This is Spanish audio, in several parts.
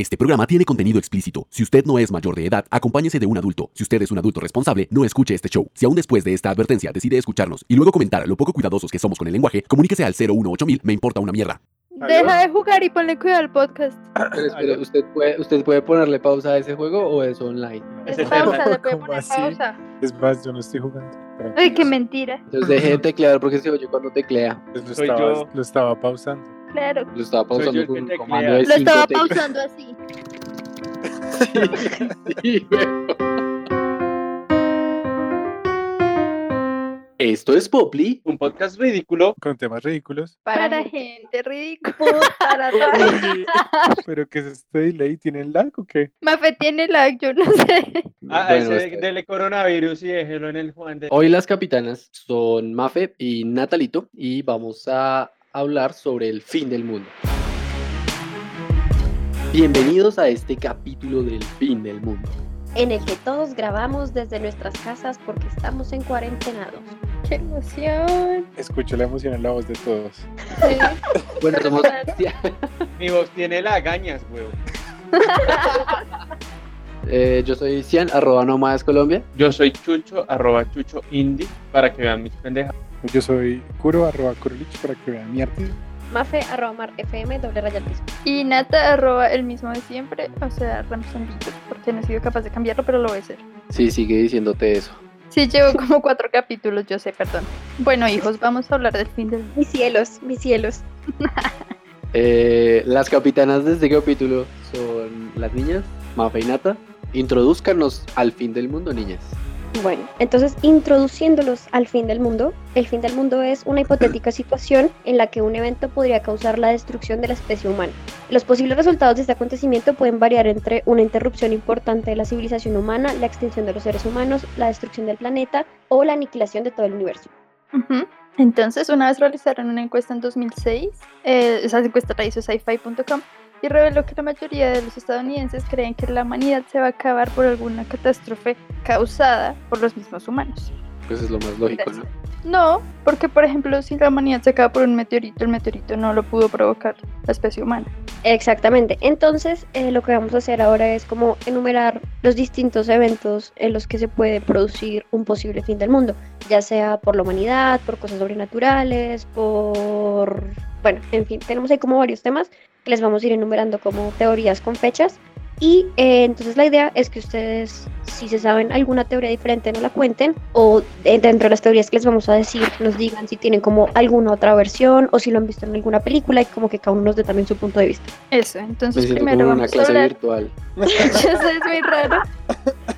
Este programa tiene contenido explícito. Si usted no es mayor de edad, acompáñese de un adulto. Si usted es un adulto responsable, no escuche este show. Si aún después de esta advertencia decide escucharnos y luego comentar lo poco cuidadosos que somos con el lenguaje, comuníquese al 018000, me importa una mierda. Deja de jugar y ponle cuidado al podcast. Pero espere, ¿usted puede, ¿usted puede ponerle pausa a ese juego o es online? Es pausa, le puede ¿cómo poner así? pausa. Es más, yo no estoy jugando. Ay, qué mentira. Entonces deje de teclear porque se oye cuando teclea. Pues lo, Soy estaba, yo. lo estaba pausando. Claro. Lo estaba pausando con que un teclea. comando de Lo estaba pausando así. Sí. Esto es Poply. Un podcast ridículo. Con temas ridículos. Para gente ridícula. Para ¿Pero qué es este delay? ¿Tienen lag o qué? Mafe tiene lag, yo no sé. Ah, Bueno, ese este- dele coronavirus y déjelo en el Juan de. Hoy las capitanas son Mafe y Natalito y vamos a hablar sobre el fin del mundo. Bienvenidos a este capítulo del fin del mundo. en el que todos grabamos desde nuestras casas porque estamos en cuarentenados. Qué emoción. Escucho la emoción en la voz de todos. Sí. Bueno, somos Mi voz tiene lagañas, huevo. Eh, yo soy Cian, arroba Nómadas Colombia. Yo soy Chucho, arroba Chucho Indie, para que vean mis pendejas. Yo soy Kuro, arroba Kurolich, para que vean mi arte. Mafe, arroba mar, FM, doble raya. Y Nata arroba el mismo de siempre, o sea, Ramsonvito, porque no he sido capaz de cambiarlo, pero lo voy a hacer. Sí, sigue diciéndote eso. Sí, llevo como cuatro capítulos, yo sé, perdón. Bueno, hijos, vamos a hablar del fin del Mis cielos, mis cielos. Eh, las capitanas de este capítulo son las niñas, Mafe y Nata. Introduzcanos al fin del mundo, niñas. Bueno, entonces introduciéndolos al fin del mundo, el fin del mundo es una hipotética situación en la que un evento podría causar la destrucción de la especie humana. Los posibles resultados de este acontecimiento pueden variar entre una interrupción importante de la civilización humana, la extinción de los seres humanos, la destrucción del planeta o la aniquilación de todo el universo. Entonces, una vez realizaron una encuesta en 2006, eh, esa encuesta la hizo sci-fi.com y reveló que la mayoría de los estadounidenses creen que la humanidad se va a acabar por alguna catástrofe causada por los mismos humanos. Pues es lo más lógico, ¿no? No, porque por ejemplo, si la humanidad se acaba por un meteorito, el meteorito no lo pudo provocar la especie humana. Exactamente. Entonces, eh, lo que vamos a hacer ahora es como enumerar los distintos eventos en los que se puede producir un posible fin del mundo, ya sea por la humanidad, por cosas sobrenaturales, por... Bueno, en fin, tenemos ahí como varios temas que les vamos a ir enumerando como teorías con fechas. Y eh, entonces la idea es que ustedes, si se saben alguna teoría diferente, no la cuenten, o de- dentro de las teorías que les vamos a decir, nos digan si tienen como alguna otra versión o si lo han visto en alguna película y como que cada uno nos dé también su punto de vista. Eso, Me entonces siento primero como en una vamos a clase hablar... virtual. Sé, es muy raro.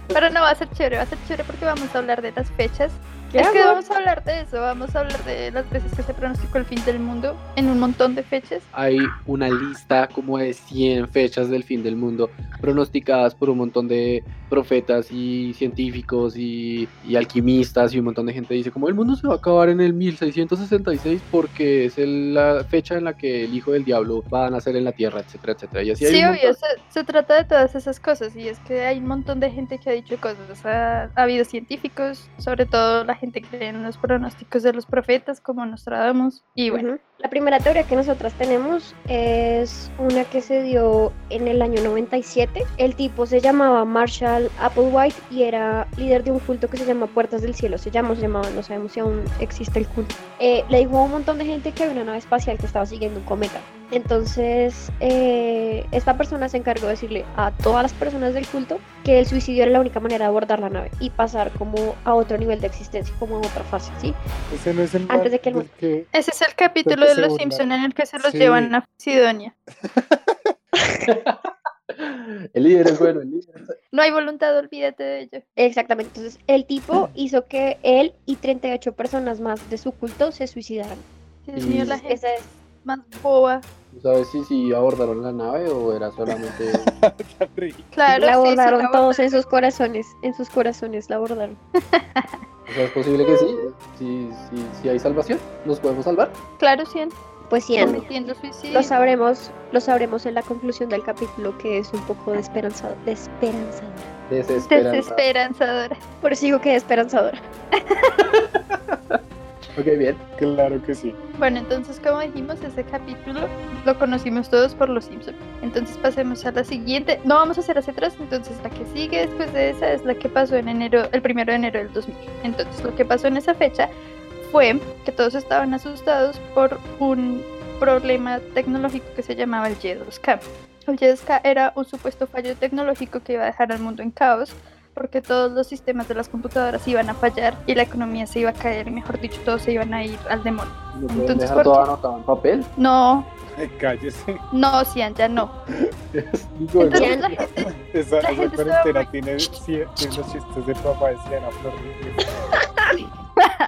Pero no va a ser chévere, va a ser chévere porque vamos a hablar de las fechas. Es que vamos a hablar de eso, vamos a hablar de las veces que se pronosticó el fin del mundo en un montón de fechas. Hay una lista como de 100 fechas del fin del mundo pronosticadas por un montón de profetas y científicos y, y alquimistas y un montón de gente dice como el mundo se va a acabar en el 1666 porque es el- la fecha en la que el hijo del diablo va a nacer en la tierra, etcétera, etcétera. Y así hay Sí, un obvio, se, se trata de todas esas cosas y es que hay un montón de gente que ha dicho cosas. Ha, ha habido científicos, sobre todo la gente cree en los pronósticos de los profetas como Nostradamus. Y bueno. La primera teoría que nosotras tenemos es una que se dio en el año 97. El tipo se llamaba Marshall Applewhite y era líder de un culto que se llama Puertas del Cielo. Se llama, o se llamaba, no sabemos si aún existe el culto. Eh, le dijo a un montón de gente que había una nave espacial que estaba siguiendo un cometa. Entonces, eh, esta persona se encargó de decirle a todas las personas del culto que el suicidio era la única manera de abordar la nave y pasar como a otro nivel de existencia, como a otra fase, ¿sí? Ese no es el Antes de que el que... ese es el capítulo de Los burlaron. Simpson en el que se los Sí. llevan a Sidonia. El líder es bueno, el líder No hay voluntad, olvídate de ello. Exactamente, entonces el tipo hizo que él y 38 personas más de su culto se suicidaran. Mío, la gente Esa es, más boba. ¿Tú ¿Sabes si, si abordaron la nave o era solamente... Claro, la sí, sí, abordaron la todos en sus corazones, en sus corazones la abordaron. O sea, es posible que sí, si, si, si hay salvación, nos podemos salvar. Claro, sí, Pues sí, lo sabremos, lo sabremos en la conclusión del capítulo que es un poco desesperanzador, desesperanzador. Desesperanza. Desesperanzadora. Por eso digo que desesperanzador. Ok, bien. Claro que sí. Bueno, entonces como dijimos, ese capítulo lo conocimos todos por los Simpsons. Entonces pasemos a la siguiente. No vamos a hacer hacia atrás, entonces la que sigue después de esa es la que pasó en enero, el primero de enero del 2000. Entonces lo que pasó en esa fecha fue que todos estaban asustados por un problema tecnológico que se llamaba el Y2K. El Y2K era un supuesto fallo tecnológico que iba a dejar al mundo en caos porque todos los sistemas de las computadoras iban a fallar y la economía se iba a caer y mejor dicho todos se iban a ir al demonio. ¿No pueden Entonces, dejar ¿por todo qué? anotado en papel? No, cállese. no, Cian, ya no. Digo, Entonces Cian. la gente, esa, la esa gente cuarentena muy- tiene, los chistes de papá de Siena Flor.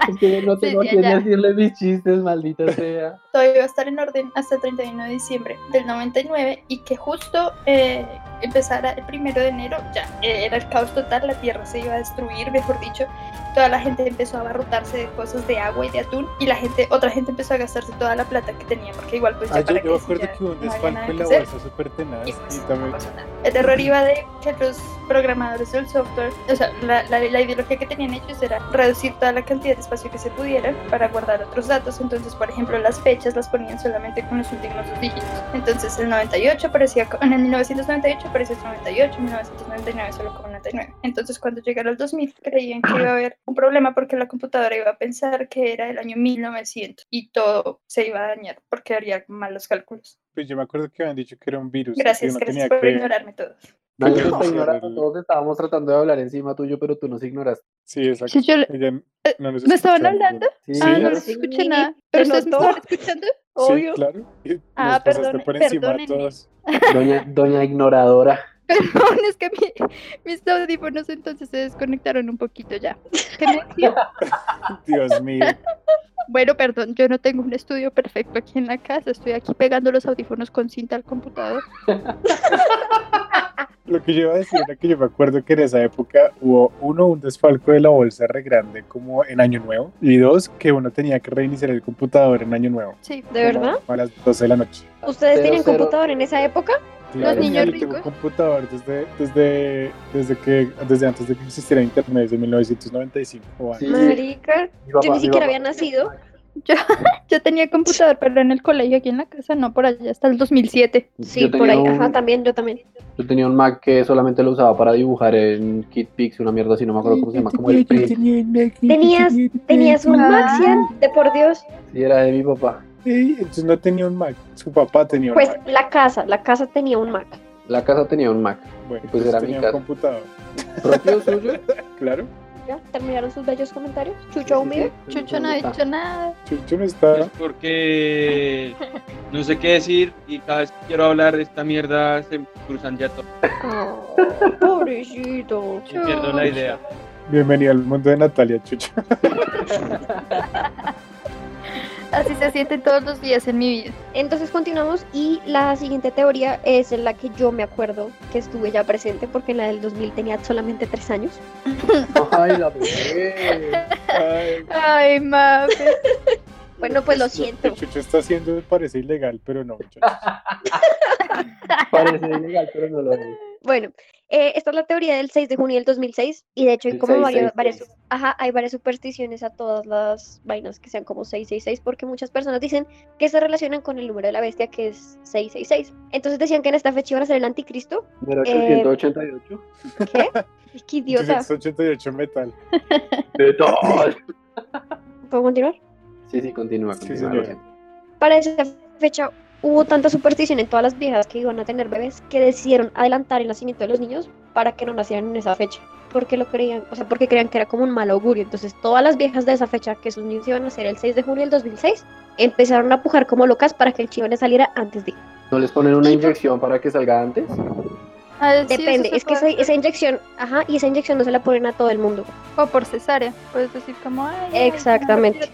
Es que no tengo sí, a ya. decirle mis chistes, maldita sea. todo iba a estar en orden hasta el 31 de diciembre del 99 y que justo eh, empezara el primero de enero ya era el caos total, la tierra se iba a destruir, mejor dicho, toda la gente empezó a abarrotarse de cosas de agua y de atún y la gente, otra gente empezó a gastarse toda la plata que tenía porque igual pues ya Ah, yo, para yo si acuerdo ya que hubo un no desfalco nada en que la bolsa súper tenaz y y pues, no también nada. El error iba de que los programadores del software, o sea, la, la, la ideología que tenían ellos era reducir toda la cantidad de espacio que se pudiera para guardar otros datos. Entonces, por ejemplo, las fechas las ponían solamente con los últimos dos dígitos. Entonces, el 98 parecía, en el 1998 parecía 98, en 1999 solo con 99. Entonces, cuando llegara el 2000, creían que iba a haber un problema porque la computadora iba a pensar que era el año 1900 y todo se iba a dañar porque haría mal los cálculos. Pues yo me acuerdo que habían dicho que era un virus. Gracias, gracias tenía por que... ignorarme todos. No, no ignorando, el- todos estábamos tratando de hablar encima tuyo, pero tú nos ignoraste. Sí, exacto. Sí, yo Ella no ¿Me estaban hablando? Sí, ah, no les escuché nada. ¿Se ¿Pero ustedes me estaban escuchando? Sí, Obvio. claro. y Ah, nos pasaste perdone- por encima todos. Doña, doña ignoradora. Perdón, es que mi- mis audífonos entonces se desconectaron un poquito ya. ¿Qué me decían? Dios mío. Bueno, perdón, yo no tengo un estudio perfecto aquí en la casa. Estoy aquí pegando los audífonos con cinta al computador. Lo que yo iba a decir era que yo me acuerdo que en esa época hubo, uno, un desfalco de la bolsa re grande como en Año Nuevo, y dos, que uno tenía que reiniciar el computador en Año Nuevo. Sí. ¿De verdad? A las 12 de la noche. ¿Ustedes cero. computador en esa época? Claro, niños yo tengo ricos. computador desde, desde, desde, que, desde antes de que existiera Internet, desde 1995. o antes. Sí. Marica, yo ni siquiera había nacido. Yo tenía computador, pero en el colegio aquí en la casa, no por allá, hasta el 2007. Sí, por ahí. un- Ajá, también, yo también. Yo tenía un Mac que solamente lo usaba para dibujar en KitPix, una mierda así, no me acuerdo cómo se llama, como el. Tenías, tenías un Ah. Mac, Cian, de por Dios. Sí, era de mi papá. Sí, entonces no tenía un Mac, su papá tenía un Pues Mac. la casa, la casa tenía un Mac. La casa tenía un Mac. Bueno, pues era mi tenía un casa. computador. ¿Propio suyo? Claro, ¿Ya? ¿Terminaron sus bellos comentarios? Chucho vive. Chucho no ha dicho nada. Chucho no está. Es porque no sé qué decir y cada vez que quiero hablar de esta mierda se cruzan ya todo. Oh, pobrecito. Y pierdo la idea. Bienvenido al mundo de Natalia, Chucho. Así se siente todos los días en mi vida. Entonces continuamos y la siguiente teoría es en la que yo me acuerdo que estuve ya presente porque en la del 2000 tenía solamente tres años. Ay, la bebé. Ay, Ay. Bueno, pues lo lo siento. que Chucho está haciendo parece ilegal, pero no, muchachos. Parece ilegal, pero no lo es. Bueno, eh, esta es la teoría del 6 de junio del 2006 y de hecho hay como varias, 666. varias, ajá, hay varias supersticiones a todas las vainas que sean como 666 porque muchas personas dicen que se relacionan con el número de la bestia que es 666. Entonces decían que en esta fecha iban a ser el anticristo. Número 888. ¿Qué? Ay, Qué idiota. 88 metal. ¿Puedo continuar? Sí, sí, continúa. Sí, continúa, siento. Para esa fecha hubo tanta superstición en todas las viejas que iban a tener bebés que decidieron adelantar el nacimiento de los niños para que no nacieran en esa fecha. Porque lo creían, o sea, porque creían que era como un mal augurio. Entonces, todas las viejas de esa fecha, que sus niños iban a nacer el 6 de junio del 2006, empezaron a pujar como locas para que el chivo les saliera antes de. ¿No les ponen una Y- inyección para que salga antes? Ah, sí, Depende, es que esa, inyección, ajá, y esa inyección no se la ponen a todo el mundo. O por cesárea. Puedes decir como, ay, Exactamente.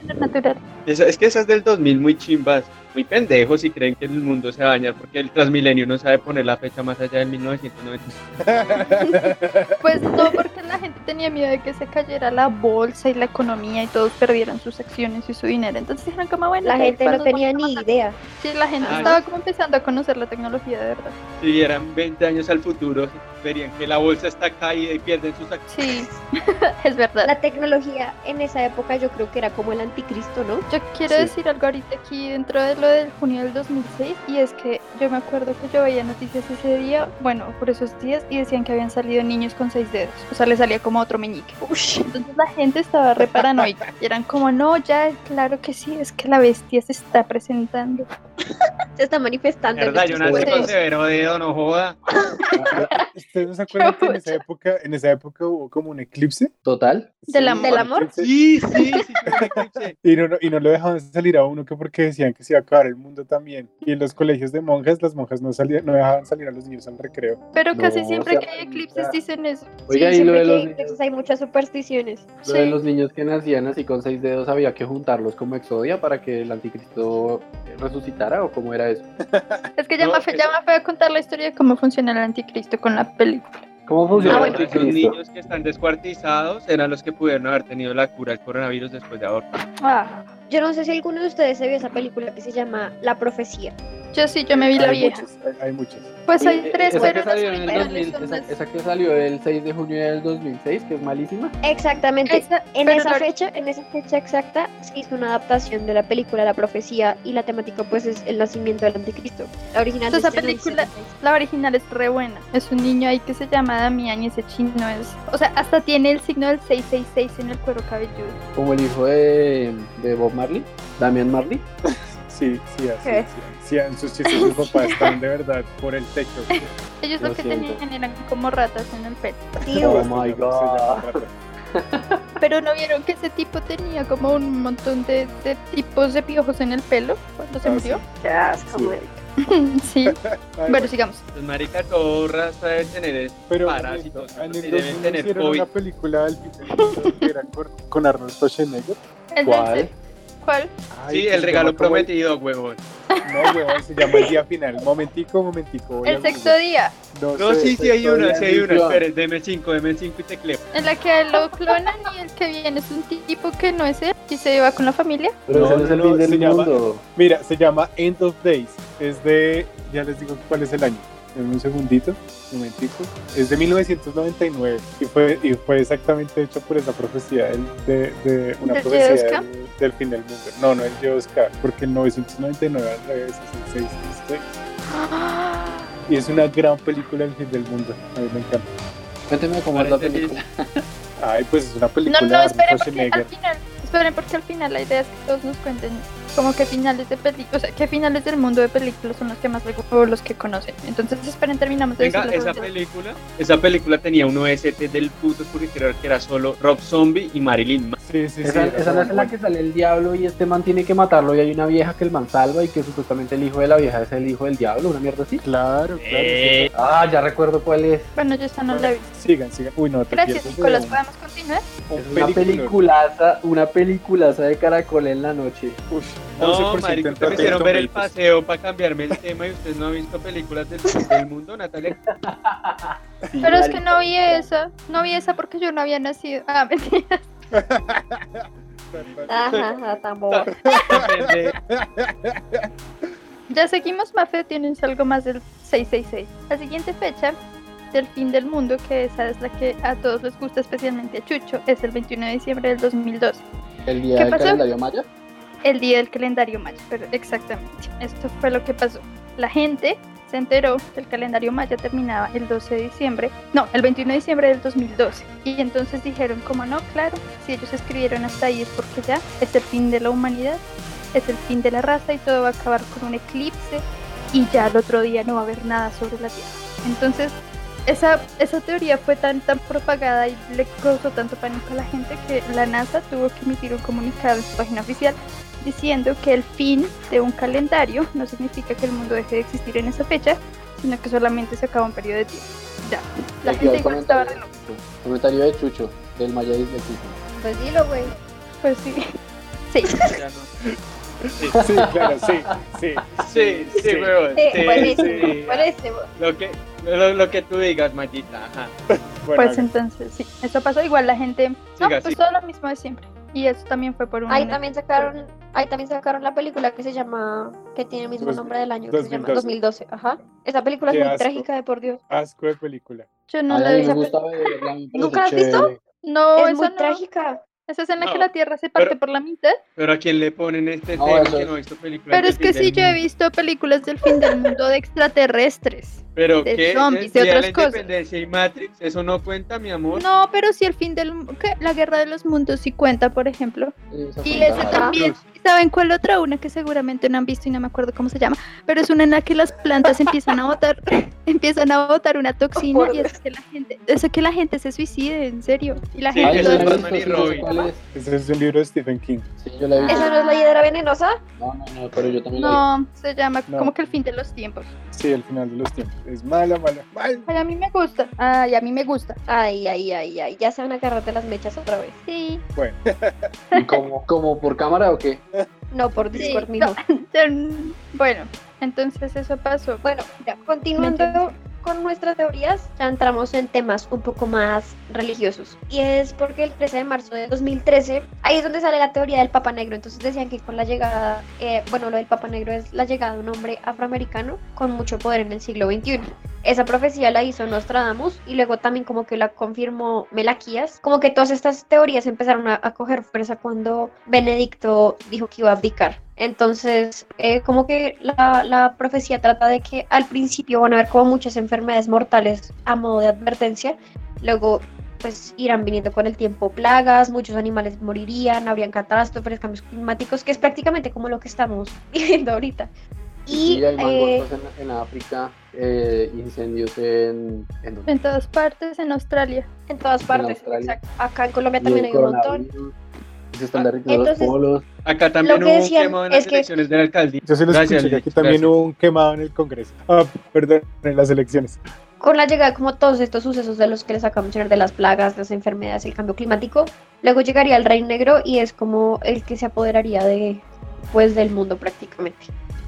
Esa- es que esas del 2000 muy chimbas, muy pendejos y creen que el mundo se va a dañar porque el Transmilenio no sabe poner la fecha más allá del 1990. Pues no, porque la gente tenía miedo de que se cayera la bolsa y la economía y todos perdieran sus acciones y su dinero. Entonces dijeron como, bueno, La gente no tenía ni matar". idea. Sí, la gente Ah, estaba como empezando a conocer la tecnología de verdad. Si vieran 20 años al futuro, futuro. Verían que la bolsa está caída y pierden sus acciones. Sí, es verdad. La tecnología en esa época yo creo que era como el anticristo, ¿no? Yo quiero Sí. decir algo ahorita aquí dentro de lo del junio del 2006 y es que yo me acuerdo que yo veía noticias ese día, bueno, por esos días y decían que habían salido niños con seis dedos, o sea, le salía como otro meñique. Entonces la gente estaba re paranoica y eran como, no, ya, claro que sí, es que la bestia se está presentando. Se está manifestando. ¿Verdad? Yo nací con severo dedo, no joda. ¿Ustedes no se acuerdan que en esa época, en esa época hubo como un eclipse? Total. Del amor. ¿Del amor? Sí, sí, sí. que. Y no, y no lo dejaban salir a uno que porque decían que se iba a acabar el mundo también. Y en los colegios de monjas, las monjas no salían, no dejaban salir a los niños al recreo. Pero casi No, siempre o que sea, hay eclipses dicen eso. Oiga, Sí, y lo siempre de que los hay niños, hay muchas supersticiones. lo de Sí. los niños que nacían así con seis dedos, había que juntarlos como exodia para que el anticristo resucitara o cómo era eso. Es que ya No, me fue, es- ya me fue a contar la historia de cómo funciona el anticristo con la película. ¿Cómo funciona Ah, bueno. Anticristo? niños que están descuartizados eran los que pudieron haber tenido la cura del coronavirus después de aborto. Ah, Yo no sé si alguno de ustedes se vio esa película que se llama La Profecía. yo sí, yo me vi la hay vieja. muchas, hay, hay muchas. Pues hay tres, esa pero que salió en el originales 2000, son esa, más- esa que salió el 6 de junio del 2006, que es malísima. Exactamente. Esa- En pero esa fecha, en esa fecha exacta, se hizo una adaptación de la película La Profecía y la temática pues es el nacimiento del anticristo. La original Esa es del película- 76. La original es re buena. Es un niño ahí que se llama Damián y ese chino es. O sea, hasta tiene el signo del 666 en el cuero cabelludo. Como el hijo de, de Bob Marley, Damian Marley. Sí, sí, así. ¿Qué? Sí, sí, sus chistes de papá están de verdad por el techo. Ellos Lo lo que siento. tenían eran como ratas en el pelo. Oh my God. Pero no vieron que ese tipo tenía como un montón de, de tipos de piojos en el pelo cuando se Ah, murió. Qué asco, Sí. marica. sí. Ay, Bueno, sigamos. Pues marica, todo raza debe tener Pero parásitos, en el deben 2000 tener hicieron COVID. una película del que era con, Arnold Schwarzenegger. ¿Cuál? Se- ¿Cuál? Ay, Sí, el se regalo llama como el- prometido, huevón. No, huevón, se llama el día final. Momentico, momentico. El sexto día, No, No, sé, sí, sí hay una, sí hay una. edición. Espere, deme 5, deme 5 y tecleo. en la que lo clonan y el que viene es un tipo que no es él y se lleva con la familia. Pero No, ese no es el no, fin se del llama- mundo. Mira, se llama End of Days. Es de. Ya les digo cuál es el año. En un segundito, un momentico. Es de 1999 y fue, y fue exactamente hecho por esa profecía del- de, de una ¿Del profecía del, del fin del mundo. No, no es Yeoska, porque el 999 al revés es el 666. Y es una gran película del fin del mundo. A mí me encanta. Cuénteme cómo es la película. Ay, pues es una película No, de no, esperen porque Schwarzenegger. al final, esperen porque al final la idea es que todos nos cuenten como que finales de películas, o sea, qué finales del mundo de películas son los que más les gustan o los que conocen. Entonces, esperen, terminamos de Venga, esa película, esa película tenía un OST del puto porque creo que era solo Rob Zombie y Marilyn Manson. Sí, sí, sí. Esa, era esa no es la que sale el diablo y este man tiene que matarlo y hay una vieja que el man salva y que supuestamente el hijo de la vieja es el hijo del diablo, una mierda así. Claro, claro. Eh, Ah, ya recuerdo cuál es. Bueno, yo esta no la vi. Sigan, sigan. Uy, no, te Gracias, pierdes Nicolás. ¿Podemos continuar? Es una peliculaza, una peliculaza de caracol en la noche. Uf, No, 11% marico, me hicieron ver el paseo para cambiarme el tema y usted no ha visto películas del fin del mundo, Natalia. Sí, Pero es que no vi esa. No vi esa porque yo no había nacido. Ah, mentira. Ajá. Depende. Ya seguimos, Mafe, tienes algo más del 666. La siguiente fecha del fin del mundo, que esa es la que a todos les gusta, especialmente a Chucho, es el 21 de diciembre del 2002. El día ¿Qué del pasó? calendario maya. El día del calendario maya, pero exactamente. Esto fue lo que pasó. La gente se enteró que el calendario maya terminaba el 12 de diciembre, no, el 21 de diciembre del 2012. Y entonces dijeron, como no, claro, si ellos escribieron hasta ahí es porque ya es el fin de la humanidad, es el fin de la raza y todo va a acabar con un eclipse y ya al otro día no va a haber nada sobre la Tierra. Entonces, esa, esa teoría fue tan, tan propagada y le causó tanto pánico a la gente que la NASA tuvo que emitir un comunicado en su página oficial diciendo que el fin de un calendario no significa que el mundo deje de existir en esa fecha, sino que solamente se acaba un periodo de tiempo. Ya, la gente igual estaba comentario, re loca. comentario de Chucho, del Maya de Chucho. Pues dilo, güey. Pues sí. Sí, no. Sí, claro, sí, sí. Sí, sí, Sí. huevón. Sí, Sí, buenísimo, sí. buenísimo. Lo que, lo, lo que tú digas, Mayita. Ajá. Bueno, Pues entonces, sí, eso pasó. Igual la gente. No, Siga, pues siga. todo lo mismo de siempre. Y eso también fue por un. Ahí también sacaron, ahí también sacaron la película que se llama, que tiene el mismo Dos- nombre del año, que se llama 2012. 2012. Ajá. Esa película Qué es muy asco. trágica de por Dios. asco de película. Yo no Ay, la a mí vi. ¿Nunca la has visto? No, es esa muy no. trágica. Esa es en la que No, la Tierra se parte pero- por la mitad. Pero a quién le ponen este No, tema que no ha visto películas Pero del es que fin sí, del yo he mundo? visto películas del fin del mundo de extraterrestres. Pero de qué, zombies, de otras la cosas. Independencia y Matrix, eso no cuenta, mi amor. No, pero sí el fin del ¿qué? La guerra de los mundos sí cuenta, por ejemplo. Y ese también. ¿Saben cuál otra? Una que seguramente no han visto y no me acuerdo cómo se llama. Pero es una en la que las plantas empiezan a botar, empiezan a botar una toxina Por y hace que la gente, hace que la gente se suicide, en serio. Y la Sí, gente eso es Batman y Robin. cuál es. Ese es un libro de Stephen King. Sí, yo la visto. ¿Esa no es la hiedra venenosa? No, no, no, pero yo también la no se llama No. como que el fin de los tiempos. Sí, el final de los tiempos. Es mala, mala, mal. Ay, a mí me gusta. Ay, a mí me gusta. Ay, ay, ay, ay. Ya se van a agarrarte las mechas otra vez. Sí. Bueno, vi. ¿Y como, como por cámara o qué? No, por Sí, Discord, no. mijo. Bueno, entonces eso pasó. Bueno, ya, continuando con nuestras teorías, ya entramos en temas un poco más religiosos. Y es porque el 13 de marzo de 2013, ahí es donde sale la teoría del Papa Negro. Entonces decían que con la llegada, eh, bueno, lo del Papa Negro es la llegada de un hombre afroamericano con mucho poder en el siglo XXI. Esa profecía la hizo Nostradamus y luego también como que la confirmó Melaquías. Como que todas estas teorías empezaron a, a coger fuerza cuando Benedicto dijo que iba a abdicar. Entonces, eh, como que la, la profecía trata de que al principio van a haber como muchas enfermedades mortales a modo de advertencia, luego pues irán viniendo con el tiempo plagas, muchos animales morirían, habrían catástrofes, cambios climáticos, que es prácticamente como lo que estamos viviendo ahorita. Y Sí, hay eh, en, en África, eh, incendios en, en, En todas partes, en Australia. en todas partes, Australia. exacto. acá en Colombia también hay un montón. Se están derritiendo Entonces- los polos. Acá también hubo un quemado en las que- elecciones de la alcaldía. yo se los Gracias, escuché aquí también gracias. hubo un quemado en el Congreso. Ah, perdón, en las elecciones. con la llegada como todos estos sucesos de los que les acabo de mencionar, de las plagas, las enfermedades, el cambio climático, luego llegaría el Rey Negro y es como el que se apoderaría de pues del mundo prácticamente.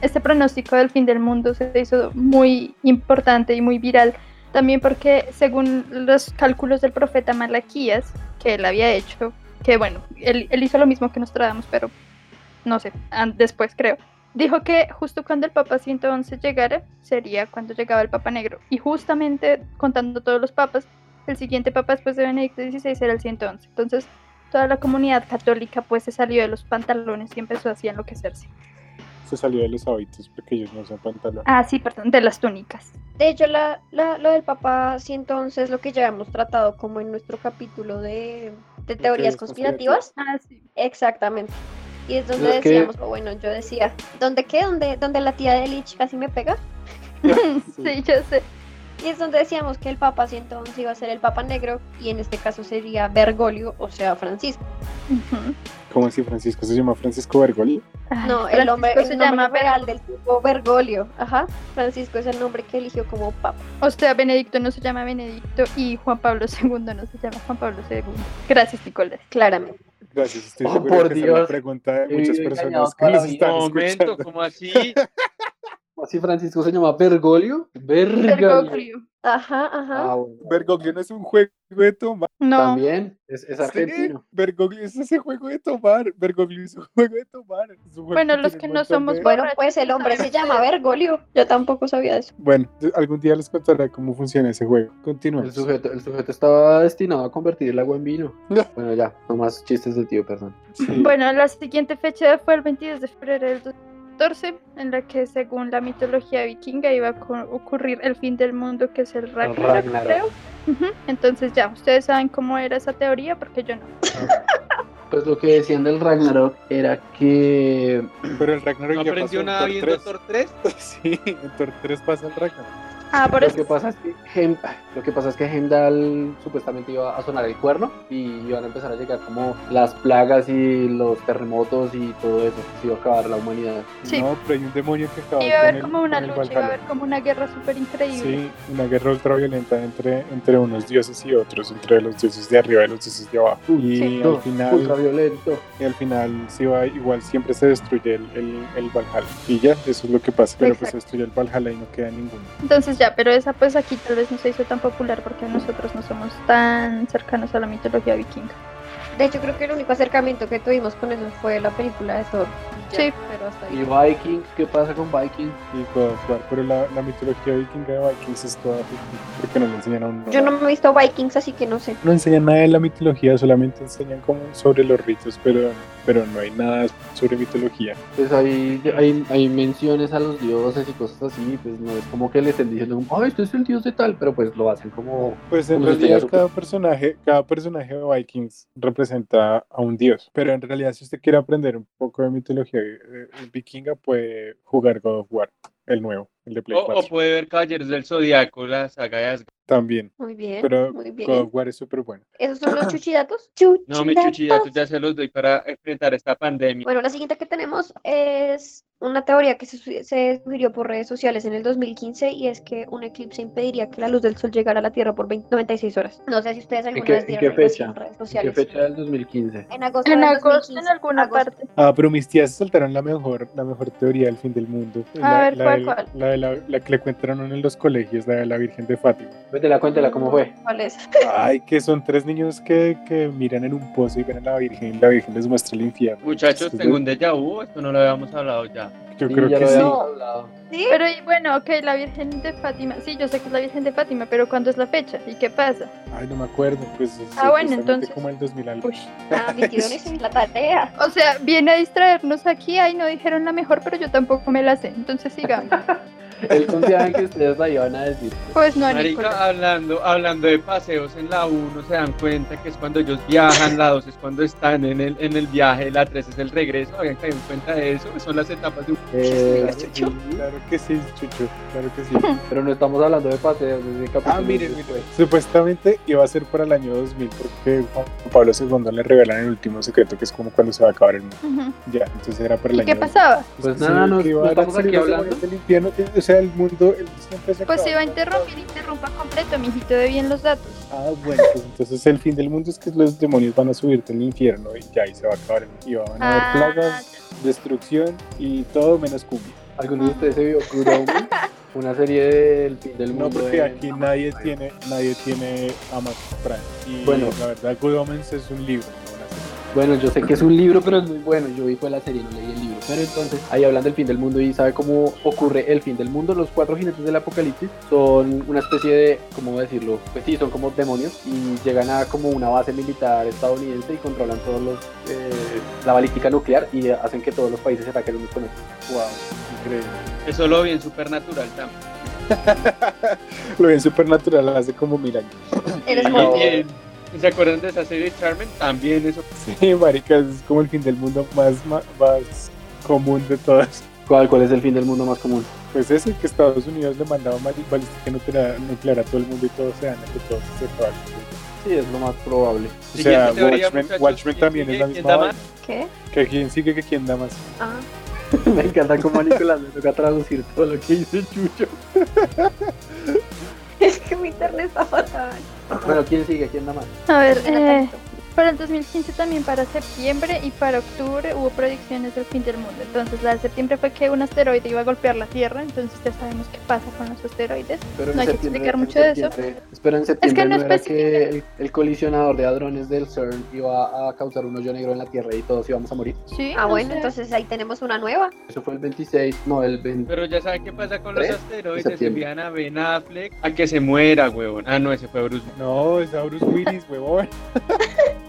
Este pronóstico del fin del mundo se hizo muy importante y muy viral. También porque según los cálculos del profeta Malaquías, que él había hecho, que bueno, él, él hizo lo mismo que Nostradamus, pero no sé, después creo. Dijo que justo cuando el Papa 111 llegara, sería cuando llegaba el Papa Negro. Y justamente contando todos los papas, el siguiente Papa después de Benedicto XVI era el 111. Entonces, toda la comunidad católica pues se salió de los pantalones y empezó así a enloquecerse. Se salió de los hábitos porque ellos no usan pantalón. Ah, sí, perdón, de las túnicas. De hecho, la, la- lo del Papa 111 es lo que ya hemos tratado como en nuestro capítulo de, de teorías conspirativas. Ah, sí. Exactamente. Y es donde que- decíamos, o bueno, yo decía, ¿dónde qué? ¿Dónde, donde la tía de Lich casi me pega? sí, yo sé. Y es donde decíamos que el Papa 111 iba a ser el Papa Negro y en este caso sería Bergoglio, o sea, Francisco. ¿Cómo así Francisco se llama Francisco Bergoli? Ay, No, el nombre, Francisco el se nombre llama real del tipo Bergoglio. Ajá. Francisco es el nombre que eligió como Papa. O sea, Benedicto no se llama Benedicto y Juan Pablo II no se llama Juan Pablo II. Gracias, Nicolás. Claramente. Gracias, estoy Oh, seguro por que esa es la Dios. pregunta de muchas personas que nos están momento, escuchando. ¿cómo así? Así Francisco se llama Bergoglio. Bergoglio. Bergoglio. Ajá, ajá. Ah, bueno. Bergoglio no es un juego de tomar. No, También es, es Sí, argentino. Bergoglio es ese juego de tomar. Bergoglio es un juego de tomar. Es un juego Bueno, los que no somos de- Bueno, pues el hombre se llama Bergoglio. Yo tampoco sabía eso. Bueno, algún día les contaré cómo funciona ese juego. El Continuemos. sujeto, el sujeto estaba destinado a convertir el agua en vino. No. Bueno, ya, no más chistes del tío, perdón. Sí. Bueno, la siguiente fecha fue el 22 de febrero del 2014, en la que según la mitología vikinga iba a ocurrir el fin del mundo, que es el Ragnarok, Ragnarok. creo. Entonces ya, ustedes saben cómo era esa teoría, porque yo no. Pues lo que decían del Ragnarok era que Pero el Ragnarok ¿No ya aprendió pasó en nada Thor viendo 3. Thor 3? Sí, en Thor 3 pasa el Ragnarok. Ah, por Lo eso. que pasa es que Hem- lo que pasa es que Heimdall supuestamente iba a sonar el cuerno y iban a empezar a llegar como las plagas y los terremotos y todo eso. Se iba a acabar la humanidad. Sí. No, pero hay un demonio que acaba Iba a haber como una lucha, iba a haber como una guerra súper increíble. Sí, una guerra ultraviolenta entre, entre unos dioses y otros, entre los dioses de arriba y los dioses de abajo. Y Sí. al final, Ultraviolento. y al final sí va, igual siempre se destruye el, el, el Valhalla. Y ya, eso es lo que pasa. Pero pues se Exacto. destruye el Valhalla y no queda ninguno. Entonces pero esa pues aquí tal vez no se hizo tan popular porque nosotros no somos tan cercanos a la mitología vikinga. De hecho, creo que el único acercamiento que tuvimos con eso fue la película de Thor. Ya, Sí. Pero hasta Y ahí. Vikings, ¿qué pasa con Vikings? Y of War, pero la, la mitología vikinga de Vikings es toda porque no le enseñan a uno. Yo no me he visto Vikings, así que no sé. no enseñan nada de la mitología, solamente enseñan como sobre los ritos, pero, pero no hay nada sobre mitología. Pues hay, hay, hay menciones a los dioses y cosas así, pues no es como que le estén diciendo, oh, este es el dios de tal, pero pues lo hacen como... Pues en Como realidad cada personaje, cada personaje de Vikings representa a un dios. Pero en realidad si usted quiere aprender un poco de mitología eh, vikinga, puede jugar God of War, el nuevo, el de Play O, o 4. puede ver Caballeros del Zodiaco, la saga de Asgard. También. Muy bien. Pero muy bien. God of War es súper bueno. ¿Esos son los chuchidatos? No, mis chuchillatos ya se los doy para enfrentar esta pandemia. Bueno, la siguiente que tenemos es una teoría que se, se sugirió por redes sociales en el 2015 y es que un eclipse impediría que la luz del sol llegara a la Tierra por 20 96 horas. No sé si ustedes alguna qué- vez en vieron qué así fecha? en redes ¿Qué sociales. fecha del 2015? En agosto En del agosto, 2015. en alguna Agosto. parte. Ah, pero mis tías saltaron la mejor, la mejor teoría del fin del mundo. A la, ver, la ¿cuál, La, de la, la que le cuentan en los colegios, la de la Virgen de Fátima. Cuéntela, cuéntela, ¿cómo fue? ¿Cuál es? Ay, que son tres niños que, que miran en un pozo y ven a la Virgen y la Virgen les muestra el infierno. Muchachos, Entonces, un déjà vu, esto no lo habíamos hablado ya. Yo Sí, creo ya que lo sí. habíamos hablado. ¿Sí? Pero y bueno, ok, la Virgen de Fátima. Sí, yo sé que es la Virgen de Fátima, pero ¿cuándo es la fecha? ¿Y qué pasa? Ay, no me acuerdo. Pues Ah, bueno, entonces. como el 2000 algo. Uy. Ah, mi tío no hizo la tarea. O sea, viene a distraernos aquí. Ay, no dijeron la mejor, pero yo tampoco me la sé. Entonces sigamos. Él confiaba en que ustedes la iban a decir. Pues no. Marica, hablando, hablando de paseos en la 1, se dan cuenta que es cuando ellos viajan, la 2 es cuando están en el, en el viaje, la 3 es el regreso. ¿Habían caído en cuenta de eso? Son las etapas de un... Eh, Chucho. sí, Claro que sí, Chucho. Claro que sí. pero no estamos hablando de paseos, desde capítulo Ah, miren, miren. Supuestamente iba a ser para el año 2000 porque Juan Pablo II le regalan el último secreto que es como cuando se va a acabar el mundo. Ujú. Ya, entonces era para el ¿Y año qué 2000. pasaba? Pues Sí, nada, no, no a estamos aquí hablando. del infierno, o sea, el mundo el siempre se Pues se iba a interrumpir, interrumpa completo, mijito, de bien los datos. Ah, bueno, pues entonces el fin del mundo es que los demonios van a subirte al infierno y ya ahí se va a acabar el mundo. Y van a haber Ah, plagas, destrucción y todo menos cumbia. ¿Alguno de ustedes se vio Good Omens? Una serie del fin del No, mundo. porque de- aquí nadie tiene, nadie tiene Amazon Prime. Y Bueno. la verdad, Good Omens es un libro, no. Bueno, yo sé que es un libro, pero es muy bueno. Yo vi fue la serie, no leí el libro. Pero entonces, ahí hablan del fin del mundo y sabe cómo ocurre el fin del mundo. Los cuatro jinetes del apocalipsis son una especie de, ¿cómo decirlo? Pues sí, son como demonios y llegan a como una base militar estadounidense y controlan todos los, eh, la balística nuclear y hacen que todos los países se ataquen unos con otros. Wow, increíble. Eso lo vi en Supernatural también. Lo bien supernatural hace como mil años. Eres muy y en- ¿Se acuerdan de esa serie Charmen? También eso. Sí, marica, es como el fin del mundo más, ma- más común de todas. ¿Cuál, ¿Cuál es el fin del mundo más común? Pues ese que Estados Unidos le mandaba mal- balística nuclear, nuclear a todo el mundo y todo se daña, que todo se acaba. Sí, es lo más probable. O sea, teoría, Watchmen. Watchmen ¿Quién también es sigue? la ¿Quién misma da más? ¿Qué? Que quién sigue que quién da más. Ah. Me encanta cómo a Nicolás le toca traducir todo lo que dice Chucho. Es que mi internet está fatal. Bueno, ¿quién sigue? ¿Quién da más? A ver, eh. Para el 2015 también para septiembre y para octubre hubo predicciones del fin del mundo. Entonces la de septiembre fue que un asteroide iba a golpear la Tierra, entonces ya sabemos qué pasa con los asteroides. Pero en No hay que septiembre- explicar en mucho de eso. Espera, en septiembre que no no era que el, el colisionador de hadrones del CERN iba a causar un hoyo negro en la Tierra y todos íbamos a morir. Sí, Ah, no bueno, sé. entonces ahí tenemos una nueva. Eso fue el 26, no, el 20. Pero ya saben qué pasa con los asteroides. Septiembre. Envían a Ben Affleck a que se muera, huevón. Ah, no, ese fue Bruce. No, es a Bruce Willis, huevón.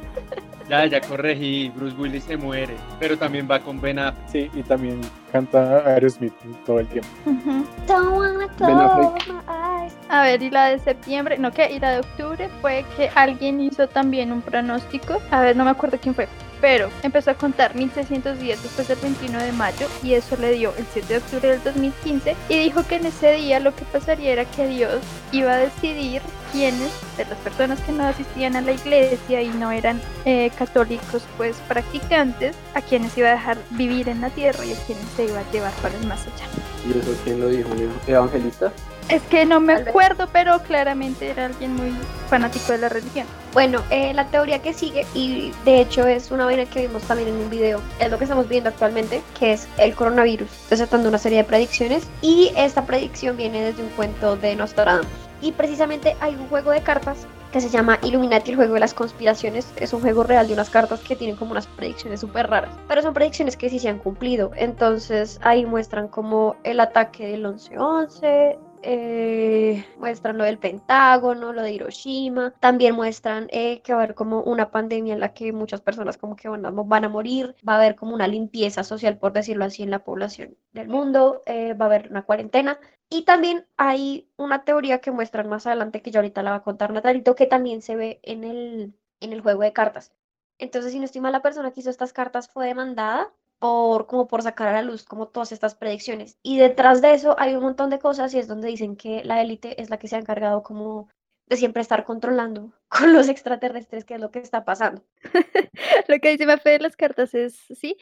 Ya, ya corregí. Bruce Willis se muere. Pero también va con Ben Affleck. Sí, y también canta Aerosmith todo el tiempo. Affleck. close my eyes. A ver, y la de septiembre, no, ¿qué? Y la de octubre fue que alguien hizo también un pronóstico. A ver, no me acuerdo quién fue. pero empezó a contar 1600 días después del 21 de mayo y eso le dio el 7 de octubre del 2015 y dijo que en ese día lo que pasaría era que Dios iba a decidir quiénes de las personas que no asistían a la iglesia y no eran eh, católicos pues practicantes, a quienes iba a dejar vivir en la tierra y a quienes se iba a llevar para el más allá. ¿Y eso quién lo dijo? ¿Un evangelista? Es que no me acuerdo, pero claramente era alguien muy fanático de la religión. Bueno, eh, la teoría que sigue, y de hecho es una vaina que vimos también en un video, es lo que estamos viendo actualmente, que es el coronavirus, desatando una serie de predicciones, y esta predicción viene desde un cuento de Nostradamus. Y precisamente hay un juego de cartas que se llama Illuminati, el juego de las conspiraciones. Es un juego real de unas cartas que tienen como unas predicciones súper raras, pero son predicciones que sí se han cumplido. Entonces ahí muestran como el ataque del 11-11, eh, muestran lo del Pentágono, lo de Hiroshima, también muestran eh, que va a haber como una pandemia en la que muchas personas como que van a, morir, va a haber como una limpieza social, por decirlo así, en la población del mundo, eh, va a haber una cuarentena. Y también hay una teoría que muestran más adelante, que yo ahorita la va a contar Natalito, que también se ve en el, en el juego de cartas. Entonces, si no estoy mal, la persona que hizo estas cartas fue demandada por como por sacar a la luz como todas estas predicciones. Y detrás de eso hay un montón de cosas y es donde dicen que la élite es la que se ha encargado como de siempre estar controlando con los extraterrestres qué es lo que está pasando. Lo que dice Mafe de las cartas es, sí,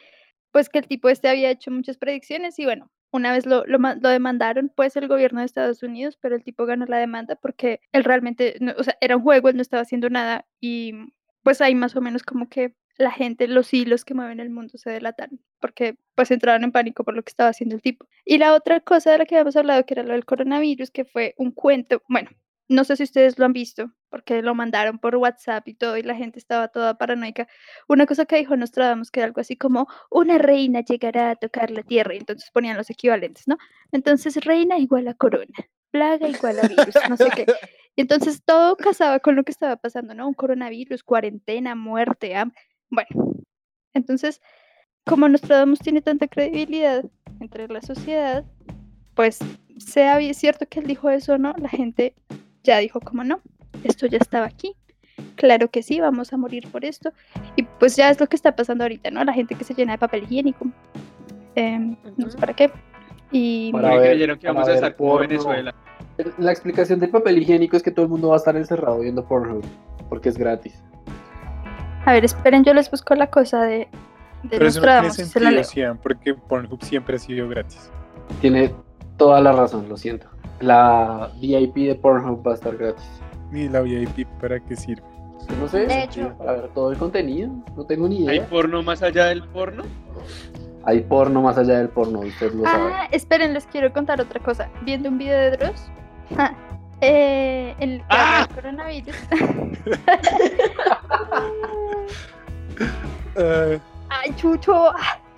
pues que el tipo este había hecho muchas predicciones y bueno, una vez lo, lo, lo demandaron, pues el gobierno de Estados Unidos, pero el tipo ganó la demanda porque él realmente, no- o sea, era un juego, él no estaba haciendo nada y pues ahí más o menos como que la gente, los hilos que mueven el mundo se delataron, porque pues entraron en pánico por lo que estaba haciendo el tipo. Y la otra cosa de la que habíamos hablado, que era lo del coronavirus, que fue un cuento, bueno, no sé si ustedes lo han visto, porque lo mandaron por WhatsApp y todo, y la gente estaba toda paranoica. Una cosa que dijo Nostradamus, que era algo así como, una reina llegará a tocar la tierra, y entonces ponían los equivalentes, ¿no? Entonces, reina igual a corona, plaga igual a virus, no sé qué. Y entonces todo casaba con lo que estaba pasando, ¿no? Un coronavirus, cuarentena, muerte, hambre. Bueno, entonces, como Nostradamus tiene tanta credibilidad entre la sociedad, pues sea bien cierto que él dijo eso o no, la gente ya dijo como no, esto ya estaba aquí. Claro que sí, vamos a morir por esto. Y pues ya es lo que está pasando ahorita, ¿no? La gente que se llena de papel higiénico. em, No sé para qué. Y Para Porque ver- creyeron que para vamos a estar como. Venezuela. La explicación del papel higiénico es que todo el mundo va a estar encerrado viendo Pornhub, porque es gratis. a ver, esperen, yo les busco la cosa de, de Pero eso no tiene sentido, porque Pornhub siempre ha sido gratis. Tiene toda la razón, lo siento. La VIP de Pornhub va a estar gratis. ¿Y la VIP para qué sirve? No sé, De hecho- para ver todo el contenido, no tengo ni ¿Hay idea. porno más allá del porno? Hay porno más allá del porno, usted lo sabe. Ah, esperen, les quiero contar otra cosa. Viendo un video de Dross, eh, el que ¡Ah! del coronavirus. Ay, Chucho,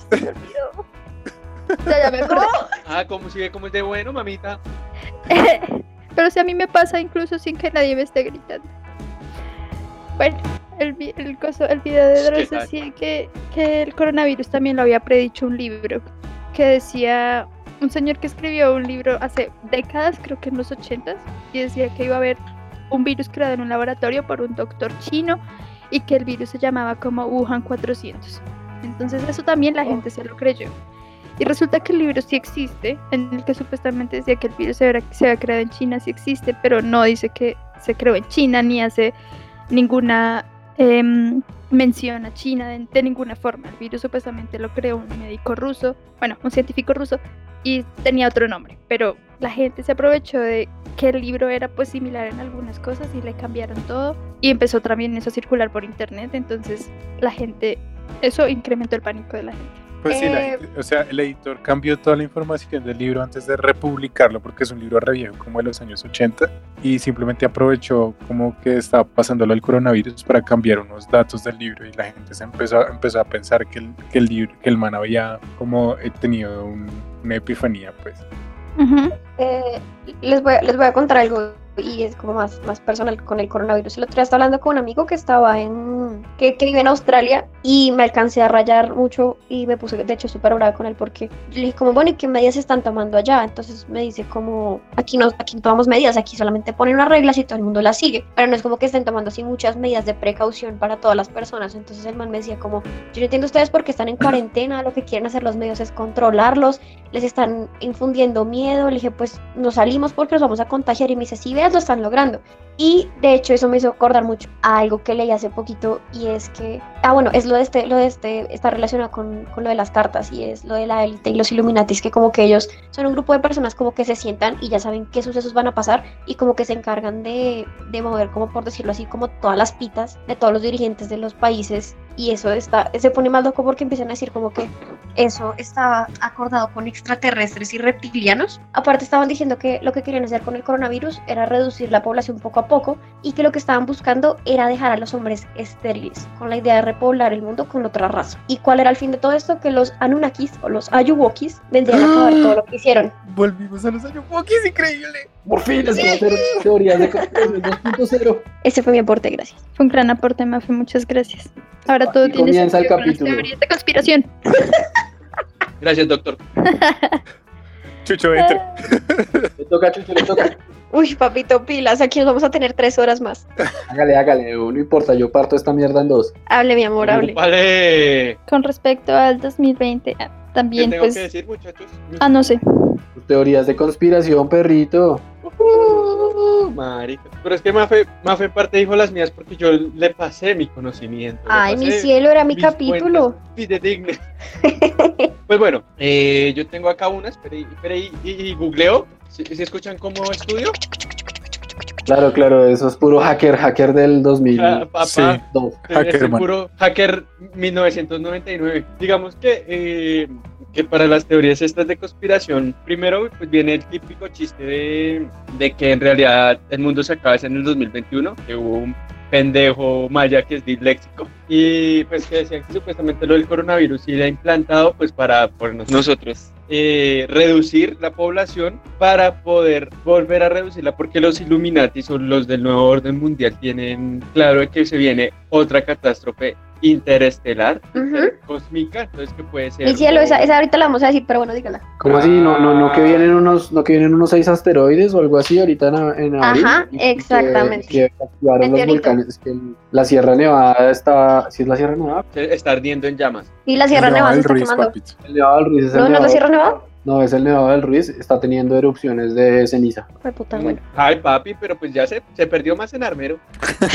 se me olvidó. Ya, ya me acordé. Ah, como si ve cómo es de bueno, mamita. Pero si a mí me pasa incluso sin que nadie me esté gritando. Bueno, el, el, coso- el video de ¿Qué Dross decía que, que el coronavirus también lo había predicho un libro. Que decía un señor que escribió un libro hace décadas, creo que en los 80 y decía que iba a haber un virus creado en un laboratorio por un doctor chino y que el virus se llamaba como Wuhan 400. Entonces eso también la gente se lo creyó. Y resulta que el libro sí existe, en el que supuestamente decía que el virus se había, se había creado en China, sí existe, pero no dice que se creó en China ni hace ninguna em, mención a China de, de ninguna forma. El virus supuestamente lo creó un médico ruso, bueno, un científico ruso, y tenía otro nombre, pero la gente se aprovechó de que el libro era pues similar en algunas cosas y le cambiaron todo y empezó también eso a circular por internet, entonces la gente, eso incrementó el pánico de la gente. Pues sí, la Eh, gente- o sea, el editor cambió toda la información del libro antes de republicarlo porque es un libro re viejo como de los años 80 y simplemente aprovechó como que estaba pasando lo del coronavirus para cambiar unos datos del libro y la gente se empezó, empezó a pensar que el, que el libro, que el man había como eh, tenido un- una epifanía pues. Eh, les, voy, a- les voy a contar algo y es como más, más personal con el coronavirus. El otro día estaba hablando con un amigo que estaba en, que, que vive en Australia y me alcancé a rayar mucho y me puse de hecho súper brava con él porque le dije como, bueno, ¿y qué medidas están tomando allá? Entonces me dice como, aquí no, aquí no tomamos medidas, aquí solamente ponen unas reglas y todo el mundo las sigue, pero no es como que estén tomando así muchas medidas de precaución para todas las personas. Entonces el man me decía como, yo no entiendo ustedes porque están en cuarentena, lo que quieren hacer los medios es controlarlos, les están infundiendo miedo, le dije, pues no salimos porque nos vamos a contagiar y me dice, sí, veas, lo están logrando. Y de hecho eso me hizo acordar mucho a algo que leí hace poquito y es que, ah bueno, es lo de este, lo de este, está relacionado con, con lo de las cartas y es lo de la élite y los Illuminatis, que como que ellos son un grupo de personas como que se sientan y ya saben qué sucesos van a pasar y como que se encargan de, de mover, como por decirlo así, como todas las pitas de todos los dirigentes de los países y eso está, se pone más loco porque empiezan a decir como que eso está acordado con extraterrestres y reptilianos. Aparte estaban diciendo que lo que querían hacer con el coronavirus era reducir la población poco a poco y que lo que estaban buscando era dejar a los hombres estériles, con la idea de repoblar el mundo con otra raza. ¿Y cuál era el fin de todo esto? Que los Anunnakis o los Ayuwokis vendrían a acabar todo lo que hicieron. Volvimos a los años Pokis, increíble. Por fin, es que va a ser teorías de conspiración 2.0. Ese fue mi aporte, gracias. Fue un gran aporte, Mafe, muchas gracias. Ahora todo tiene comienza el sentido con las capítulo. teorías de conspiración. Gracias, doctor. Chucho, entre. Le toca, Chucho, le toca. Uy, papito, pilas, aquí nos vamos a tener tres horas más. Hágale, hágale, no importa, yo parto esta mierda en dos. Hable, mi amor, hable. Vale. Con respecto al 2020, ah, ¿Qué también tengo pues... que decir, muchachos? Ah, no sé. Teorías de conspiración, perrito. Uh, marica. Pero es que Mafe, Mafe en parte dijo las mías porque yo le pasé mi conocimiento. Ay, mi cielo, era mi capítulo. fidedignas. pues bueno, eh, yo tengo acá unas, espere, espere, y, y, y googleo. ¿Si escuchan cómo estudio? Claro, claro, eso es puro hacker, hacker del 2002. Ah, papá. Sí. Hacker, es puro hacker 1999. Digamos que, eh, que para las teorías estas de conspiración, primero pues viene el típico chiste de, de que en realidad el mundo se acaba en el 2021, que hubo un pendejo maya que es disléxico. Y pues que decían que supuestamente lo del coronavirus sí era implantado pues para ponernos nosotros eh, reducir la población para poder volver a reducirla porque los Illuminati o los del nuevo orden mundial. Tienen claro que se viene otra catástrofe interestelar, cósmica, entonces que puede ser Mi cielo, o- esa, esa ahorita la vamos a decir, pero bueno, dígala. ¿Cómo así? No, no, no que vienen unos, no que vienen unos seis asteroides o algo así ahorita en, en abril. Ajá, Y que- exactamente. Que, activaron los volcanes. Es que el- la Sierra Nevada está, ¿sí es la Sierra Nevada? está ardiendo en llamas. Y la Sierra No, Nevada se el está Ruiz, quemando. papito. El Nevado del Ruiz es el ¿No, no es la Sierra Nevada? No, es el Nevado del Ruiz, está teniendo erupciones de ceniza. Puta, bueno. Ay, papi, pero pues ya se, se perdió más en Armero.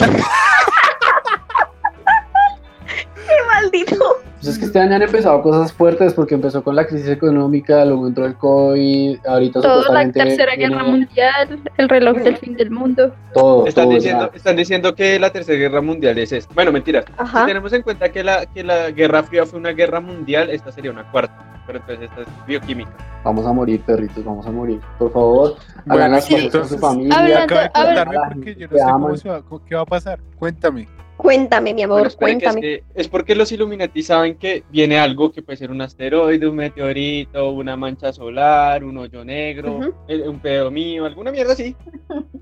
¡Qué maldito! Pues es que este año han empezado cosas fuertes porque empezó con la crisis económica, luego entró el COVID, ahorita Toda la tercera viene guerra mundial, el reloj del fin del mundo. todo, Están todo, diciendo, están diciendo que la tercera guerra mundial es esta. Bueno, mentira. Si Ajá. tenemos en cuenta que la, que la guerra fría fue una guerra mundial, esta sería una cuarta. Pero entonces esta es bioquímica. vamos a morir, perritos, vamos a morir. Por favor, hagan Bueno, las sí, cosas con su familia. Hablando- Acaba de a ver- contarme porque yo no sé cómo se va, cómo- qué va a pasar. Cuéntame. Cuéntame, mi amor, Bueno, esperen que es, cuéntame. que- es porque los Illuminati saben que viene algo que puede ser un asteroide, un meteorito, una mancha solar, un hoyo negro, eh, un pedo mío, alguna mierda así,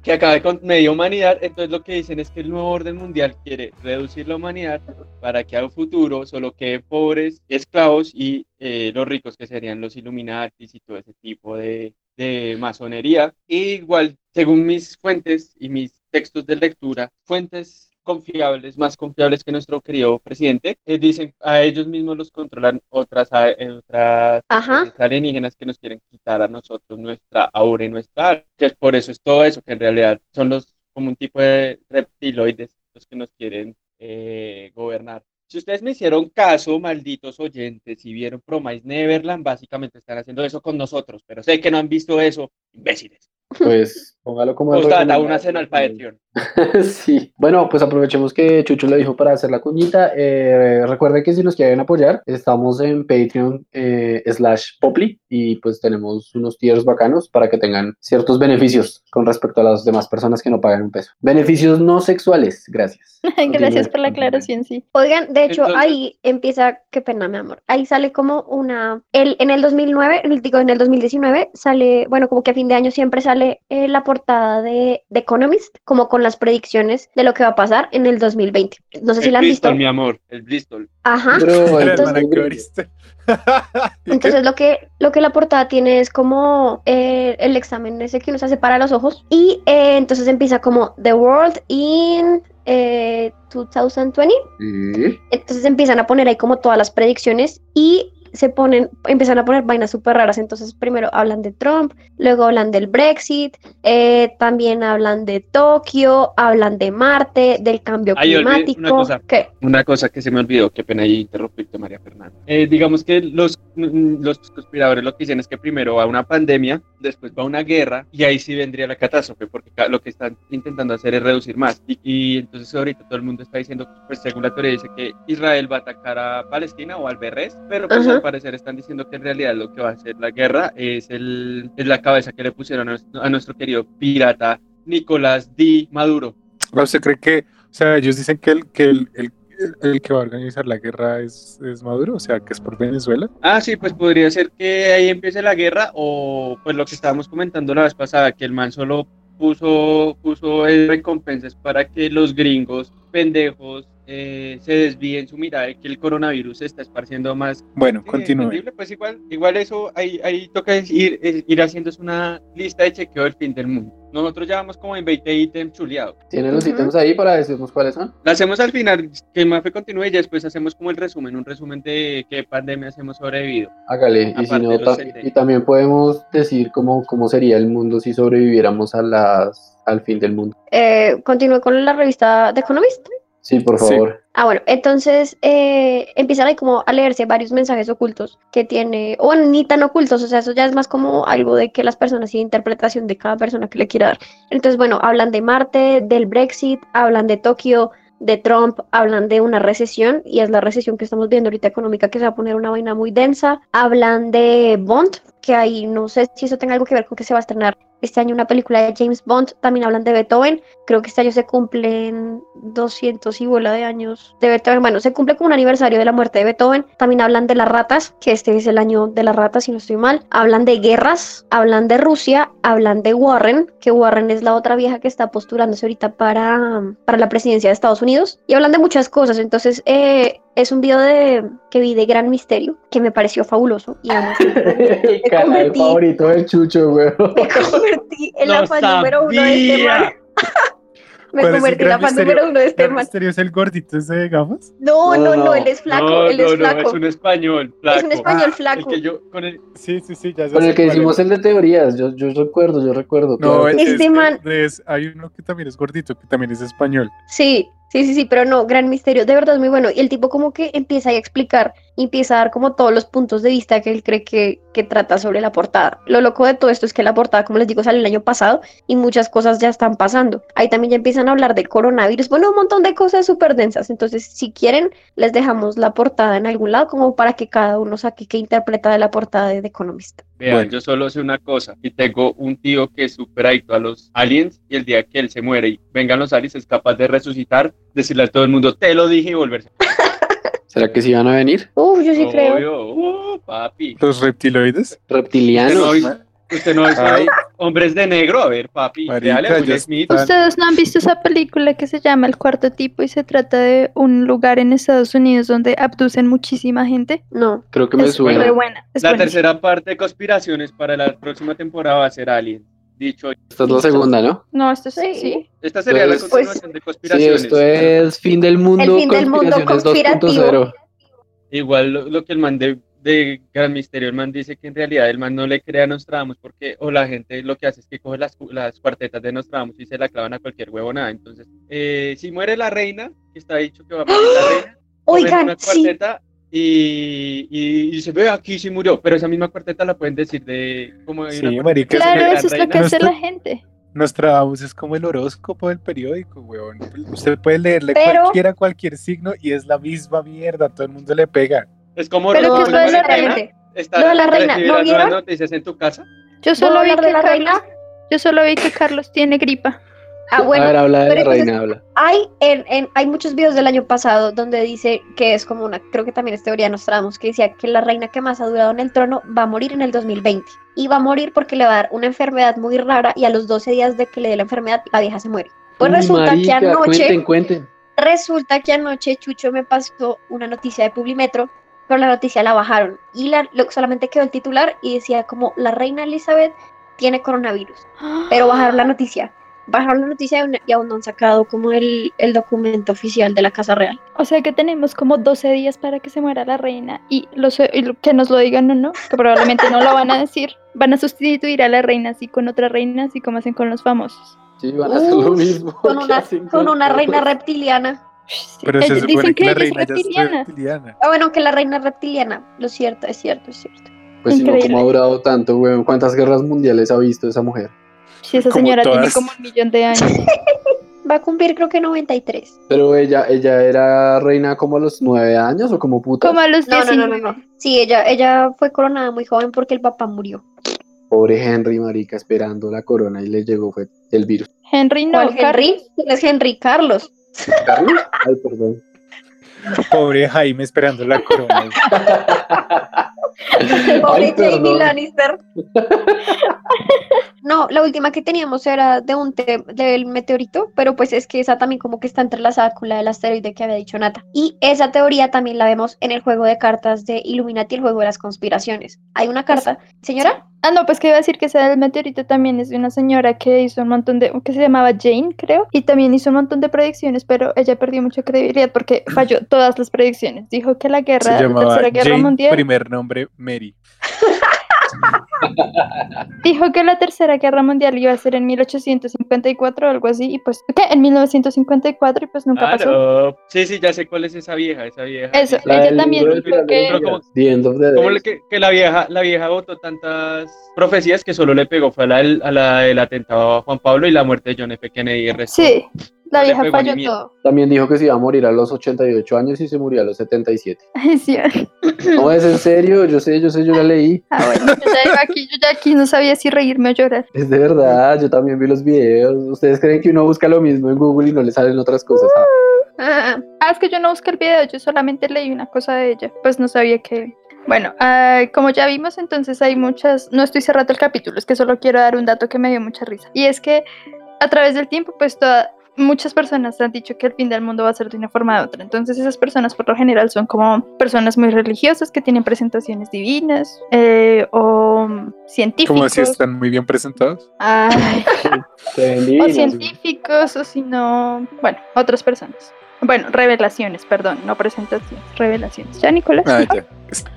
que acabe con media humanidad. Entonces lo que dicen es que el nuevo orden mundial quiere reducir la humanidad para que a un futuro solo queden pobres, esclavos y eh, los ricos que serían los Illuminatis y todo ese tipo de, de masonería. Y igual, según mis fuentes y mis textos de lectura, fuentes confiables, más confiables que nuestro querido presidente, eh, dicen a ellos mismos los controlan otras, a- eh, otras Ajá. alienígenas que nos quieren quitar a nosotros nuestra aura y nuestra alma. Que por eso es todo eso, que en realidad son los como un tipo de reptiloides los que nos quieren eh, gobernar. Si ustedes me hicieron caso, malditos oyentes, y vieron Promise Neverland, básicamente están haciendo eso con nosotros, pero sé que no han visto eso, imbéciles. Pues póngalo como recomendado. una cena al Patreon. sí, bueno, pues aprovechemos que Chucho lo dijo para hacer la cuñita. Eh, recuerden que si nos quieren apoyar, estamos en Patreon eh, slash Poply y pues tenemos unos tiers bacanos para que tengan ciertos beneficios con respecto a las demás personas que no pagan un peso. Beneficios no sexuales, gracias. Gracias por la aclaración, sí. Oigan, de hecho, Entonces- ahí empieza, qué pena, mi amor. Ahí sale como una, el, en el 2009, en el- digo, en el 2019, sale, bueno, como que a fin de año siempre sale eh, la portada de The Economist, como con las predicciones de lo que va a pasar en el 2020. No sé si el la han visto. Bristol, mi amor, el Bristol. Ajá. Bro, entonces-. ¿Y? Entonces lo que, lo que la portada tiene es como eh, el examen ese que uno se hace para los ojos y eh, entonces empieza como The World in eh, 2020 Sí. entonces empiezan a poner ahí como todas las predicciones y se ponen, empiezan a poner vainas súper raras. Entonces, primero hablan de Trump, luego hablan del Brexit, eh, también hablan de Tokio, hablan de Marte, del cambio Ay, olvidé una climático. cosa. ¿Qué? Una cosa que se me olvidó, qué pena ahí interrumpirte, María Fernanda. Eh, digamos que los, mm, los conspiradores lo que dicen es que primero va una pandemia, después va una guerra, y ahí sí vendría la catástrofe, porque lo que están intentando hacer es reducir más. Y, y entonces ahorita todo el mundo está diciendo, pues según la teoría dice que Israel va a atacar a Palestina o al Berres, pero pues al parecer están diciendo que en realidad lo que va a hacer la guerra es, el, es la cabeza que le pusieron a nuestro, a nuestro querido pirata Nicolás D. Maduro. ¿Usted cree que, o sea, ellos dicen que el que, el, el, el- que va a organizar la guerra es, es Maduro, o sea, que es por Venezuela? Ah, sí, pues podría ser que ahí empiece la guerra o pues lo que estábamos comentando la vez pasada, que el man solo puso, puso recompensas para que los gringos pendejos eh, se desvíen su mirada de que el coronavirus se está esparciendo más. Bueno, eh, continúe. Pues igual, igual eso, ahí, ahí toca ir, ir haciendo una lista de chequeo del fin del mundo. Nosotros ya vamos como en 20 ítems chuleados. ¿Tienen los Ujú. ítems ahí para decirnos cuáles son? Lo hacemos al final, que Mafe continúe y ya después hacemos como el resumen, un resumen de qué pandemias hemos sobrevivido. Hágale. Y, si no, ta- 70. y también podemos decir cómo, cómo sería el mundo si sobreviviéramos a las, al fin del mundo. Eh, continúo con la revista The Economist. Sí, por Sí. favor. Ah, bueno, entonces eh, empiezan ahí como a leerse varios mensajes ocultos que tiene, o bueno, ni tan ocultos, o sea, eso ya es más como algo de que las personas y interpretación de cada persona que le quiera dar. Entonces, bueno, hablan de Marte, del Brexit, hablan de Tokio, de Trump, hablan de una recesión, y es la recesión que estamos viendo ahorita económica, que se va a poner una vaina muy densa. Hablan de Bond, que ahí no sé si eso tenga algo que ver con que se va a estrenar este año una película de James Bond. También hablan de Beethoven, creo que este año se cumplen 200 y bola de años de Beethoven. Bueno, se cumple como un aniversario de la muerte de Beethoven. También hablan de las ratas, que este es el año de las ratas, si no estoy mal. Hablan de guerras, hablan de Rusia, hablan de Warren, que Warren es la otra vieja que está postulándose ahorita para, para la presidencia de Estados Unidos. Y hablan de muchas cosas. Entonces, eh, es un video de, que vi de Gran Misterio, que me pareció fabuloso. Y. El canal convertí. favorito del Chucho, güey. me convertí en la ¡Lo fan número uno de este man. Me ¿Cuál es el convertí en la fan misterio? número uno de este ¿El man. misterio es el gordito ese de gafas? No, No, no, él es flaco, no, él no, es no, flaco. es un español flaco. Es un español El flaco. que yo, con el, Sí, sí, sí, ya sé Con el que hicimos el de teorías, yo, yo recuerdo, yo recuerdo. No, claro es, Este es- man- es- hay uno que también es gordito, que también es español. Sí, sí, sí, sí, pero no, gran misterio, de verdad es muy bueno. Y el tipo como que empieza a explicar, empieza a dar como todos los puntos de vista que él cree que, que trata sobre la portada. Lo loco de todo esto es que la portada, como les digo, sale el año pasado y muchas cosas ya están pasando. Ahí también ya empiezan a hablar del coronavirus, bueno, un montón de cosas súper densas. Entonces, si quieren, les dejamos la portada en algún lado como para que cada uno saque qué interpreta de la portada de The Economist. Vean, Bueno. yo solo sé una cosa, y tengo un tío que es súper adicto a los aliens, y el día que él se muere y vengan los aliens, es capaz de resucitar, decirle a todo el mundo, te lo dije y volverse. ¿Será que sí van a venir? Uf, yo sí creo. Obvio, uh, papi. Los reptiloides. Reptilianos. Usted no Ay. hombres de negro, a ver, papi. Marica, Dale Smith. ¿Ustedes no han visto esa película que se llama El Cuarto Tipo y se trata de un lugar en Estados Unidos donde abducen muchísima gente? No. Creo que me es suena. buena. es La tercera parte de conspiraciones para la próxima temporada va a ser Alien. Dicho, Esta es la segunda, ¿no? No, esto es, Sí. sí. esta sería la Pues- continuación de Sí, conspiraciones. esto es fin del mundo, El fin del mundo conspirativo. 2.0. Igual lo, lo que el man de, de Gran Misterio, el man dice que en realidad el man no le cree a Nostradamus porque, o la gente lo que hace es que coge las, cu- las cuartetas de Nostradamus y se la clavan a cualquier huevonada. Entonces, eh, si muere la reina, que está dicho que va a morir la reina, cogen Oigan, una sí. cuarteta y, y, y se ve aquí sí murió, pero esa misma cuarteta la pueden decir de como Sí, marica, Claro, eso es lo que reina. hace la gente. Nostradamus es como el horóscopo del periódico, weón. Usted puede leerle Pero- cualquiera cualquier signo y es la misma mierda, todo el mundo le pega. Es como Pero los- ¿qué es lo de la reina, reina? está- de la reina, ¿no vieron? noticias en tu casa. Yo solo, vi que de la Carlos, reina? yo solo vi que Carlos tiene gripa. Ah, bueno, a ver, habla de la entonces- reina, habla. Hay, en, en- hay muchos videos del año pasado donde dice que es como una, creo que también es teoría Nostradamus, que decía que la reina que más ha durado en el trono va a morir en el 2020. Y va a morir porque le va a dar una enfermedad muy rara y a los 12 días de que le dé la enfermedad, la vieja se muere. Pues Uy, resulta marica, que anoche, Cuenten, cuenten. resulta que anoche Chucho me pasó una noticia de Publimetro, pero la noticia la bajaron. Y la, lo- solamente quedó el titular y decía como la reina Elizabeth tiene coronavirus. Pero bajaron la noticia. Bajaron la noticia y aún- no han sacado como el, el documento oficial de la Casa Real. O sea que tenemos como 12 días para que se muera la reina y, los, y lo- que nos lo digan o no, que probablemente no lo van a decir. Van a sustituir a la reina así con otra reina, así como hacen con los famosos. Sí, van a hacer lo mismo. Con una, con una reina reptiliana. Sí, Pero se supone dicen que la ella es reina ya es reptiliana. reptiliana. Ah, bueno, que la reina reptiliana. Lo cierto, es cierto, es cierto. Pues si no. ¿cómo ha durado tanto, weón? ¿Cuántas guerras mundiales ha visto esa mujer? Sí, esa Como señora tiene como un millón de años. Va a cumplir creo que 93. Pero ella, ella era reina como a los nueve años o como puta. Como a los No, no, 19. no, no, no. Sí, ella, ella fue coronada muy joven porque el papá murió. Pobre Henry, marica, esperando la corona y le llegó fue el virus. Henry no, ¿Cuál Henry? Carlos. ¿Quién es Henry Carlos? ¿Carlos? Ay, perdón. Pobre Jaime esperando la corona. Pobre Ay, Jamie perdón. Lannister. No, la última que teníamos era de un del meteorito, pero pues es que esa también como que está entrelazada con la del asteroide que había dicho Nata. Y esa teoría también la vemos en el juego de cartas de Illuminati, el juego de las conspiraciones. Hay una carta, señora, Ah, no, pues que iba a decir que esa del meteorito también es de una señora que hizo un montón de, que se llamaba Jane, creo, y también hizo un montón de predicciones, pero ella perdió mucha credibilidad porque falló todas las predicciones. Dijo que la guerra, Se la tercera guerra Jane, mundial, primer nombre Mary. dijo que la tercera guerra mundial iba a ser en 1854 o algo así, y pues, ¿qué? En 1954 y pues nunca Ah, pasó. no. Sí, sí, ya sé cuál es esa vieja, esa vieja. Eso, La ella del también dijo que... Como que, que la vieja, la vieja votó tantas profecías que solo le pegó fue a la, del- a la del atentado a Juan Pablo y la muerte de John F. Kennedy. y el resto- Sí, la vieja falló todo. También dijo que se iba a morir a los 88 años y se murió a los 77. Ay, sí. No, es en serio, yo sé, yo sé, yo la leí. Ah, bueno, yo ya iba aquí, yo ya aquí no sabía si reírme o llorar. Es de verdad, yo también vi los videos. ¿Ustedes creen que uno busca lo mismo en Google y no le salen otras cosas? Ah, ah, Ah, es que yo no busqué el video, yo solamente leí una cosa de ella. Pues no sabía que. Bueno, ah, como ya vimos, entonces hay muchas. No estoy cerrando el capítulo, es que solo quiero dar un dato que me dio mucha risa. Y es que a través del tiempo, pues toda- muchas personas han dicho que el fin del mundo va a ser de una forma u otra. Entonces, esas personas por lo general son como personas muy religiosas que tienen presentaciones divinas o Como científicos. si están muy bien presentados. Ay, o científicos, o si no, bueno, otras personas. Bueno, revelaciones, perdón, no presentaciones, revelaciones. ¿Ya, Nicolás? Ah, ya.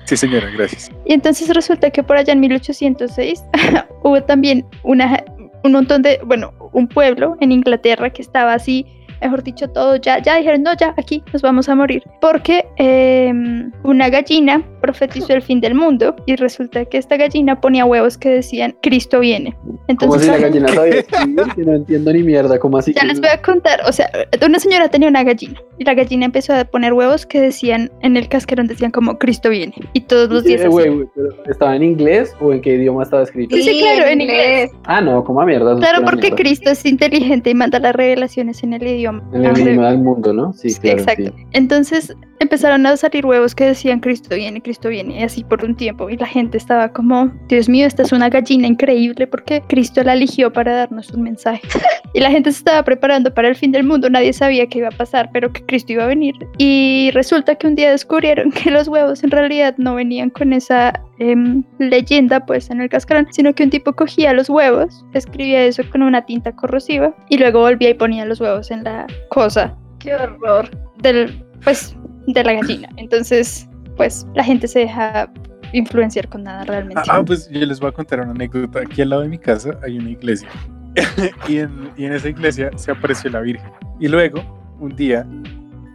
Sí, señora, gracias. Y entonces resulta que por allá en 1806 hubo también una, un montón de, bueno, un pueblo en Inglaterra que estaba así, mejor dicho, todo ya, ya dijeron, no, ya, aquí nos vamos a morir. Porque em, una gallina profetizó el fin del mundo y resulta que esta gallina ponía huevos que decían, Cristo viene. Como Entonces, si la gallina sabía que no entiendo ni mierda, como así. ya les voy a contar, o sea, una señora tenía una gallina y la gallina empezó a poner huevos que decían, en el cascarón decían como Cristo viene. Y todos los Sí, días... así. güey, güey, pero ¿Estaba en inglés o en qué idioma estaba escrito? Sí, claro, en inglés. Ah, no, como a mierda. Claro, porque mierda. Cristo es inteligente y manda las revelaciones en el idioma. En el idioma del mundo, ¿no? Sí, sí, claro. exacto. sí. Entonces empezaron a salir huevos que decían Cristo viene, Cristo viene, y así por un tiempo. Y la gente estaba como, Dios mío, esta es una gallina increíble porque Cristo la eligió para darnos un mensaje. Y la gente se estaba preparando para el fin del mundo, nadie sabía qué iba a pasar, pero que Cristo iba a venir. Y resulta que un día descubrieron que los huevos en realidad no venían con esa em, leyenda pues en el cascarón, sino que un tipo cogía los huevos, escribía eso con una tinta corrosiva y luego volvía y ponía los huevos en la cosa Qué horror. del, pues, de la gallina. Entonces, pues, la gente se deja influenciar con nada realmente. Ah, ah, pues yo les voy a contar una anécdota. Aquí al lado de mi casa hay una iglesia. y, en, y en esa iglesia se apareció la Virgen. Y luego, un día,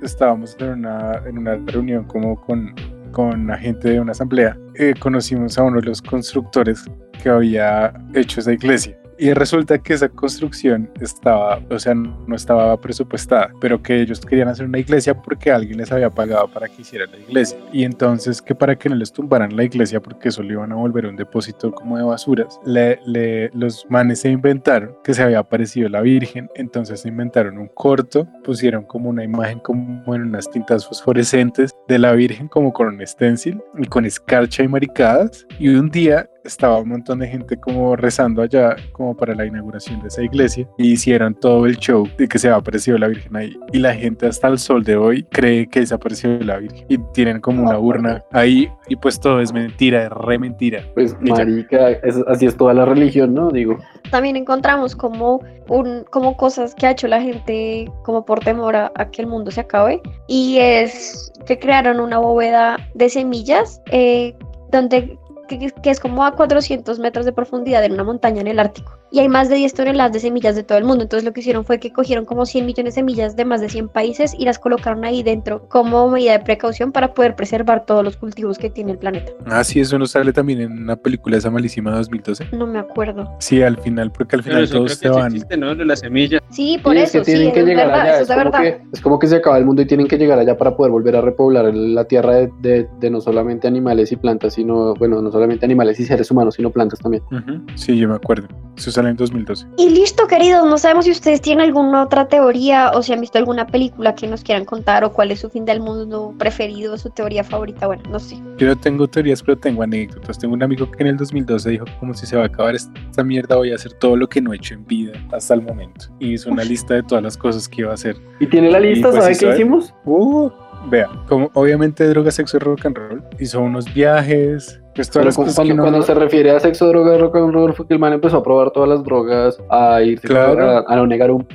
estábamos en una, en una reunión como con, con la gente de una asamblea. eh, conocimos a uno de los constructores que había hecho esa iglesia. Y resulta que esa construcción estaba, o sea, no estaba presupuestada, pero que ellos querían hacer una iglesia porque alguien les había pagado para que hicieran la iglesia. Y entonces que para que no les tumbaran la iglesia porque eso le iban a volver un depósito como de basuras, los manes se inventaron que se había aparecido la Virgen, entonces se inventaron un corto, pusieron como una imagen como en unas tintas fosforescentes de la Virgen como con un stencil y con escarcha y maricadas. Y un día estaba un montón de gente como rezando allá como para la inauguración de esa iglesia y hicieron todo el show de que se había aparecido la Virgen ahí. Y la gente hasta el sol de hoy cree que desapareció la Virgen y tienen como una urna ahí y pues todo es mentira, es re mentira. Pues, marica, es- así es toda la religión, ¿no? Digo, También encontramos como, un, como cosas que ha hecho la gente como por temor a, a que el mundo se acabe. Y es que crearon una bóveda de semillas eh, donde que, es como a 400 metros de profundidad en una montaña en el Ártico. Y hay más de 10 toneladas de semillas de todo el mundo. Entonces lo que hicieron fue que cogieron como 100 millones de semillas de más de 100 países y las colocaron ahí dentro como medida de precaución para poder preservar todos los cultivos que tiene el planeta. Ah, sí, eso nos sale también en una película esa malísima de 2012. No me acuerdo. Sí, al final, porque al Pero final creo todos que se sí van. existe, ¿no? Lo de la semilla. Sí, por sí, es eso, que tienen sí, que es llegar verdad, allá. eso Es es como, verdad. que, es como que se acaba el mundo y tienen que llegar allá para poder volver a repoblar la tierra de, de- de no solamente animales y plantas, sino, bueno, no solamente animales y seres humanos, sino plantas también. Ujú, Sí, yo me acuerdo. Eso sale en 2012. Y listo, queridos, no sabemos si ustedes tienen alguna otra teoría o si han visto alguna película que nos quieran contar o cuál es su fin del mundo preferido, su teoría favorita, bueno, no sé. Yo no tengo teorías, pero tengo anécdotas. Tengo un amigo que en el 2012 dijo como si se va a acabar esta mierda voy a hacer todo lo que no he hecho en vida hasta el momento. Y hizo una lista de todas las cosas que iba a hacer. ¿Y tiene la lista? pues, ¿Sabe qué sabe. hicimos? Uh, vea, como obviamente droga, sexo y rock and roll. Hizo unos viajes, pues Pero cuando, que no- cuando se refiere a sexo, droga, rock and roll, fue que el man empezó a probar todas las drogas, a irse Claro. a, a no negar un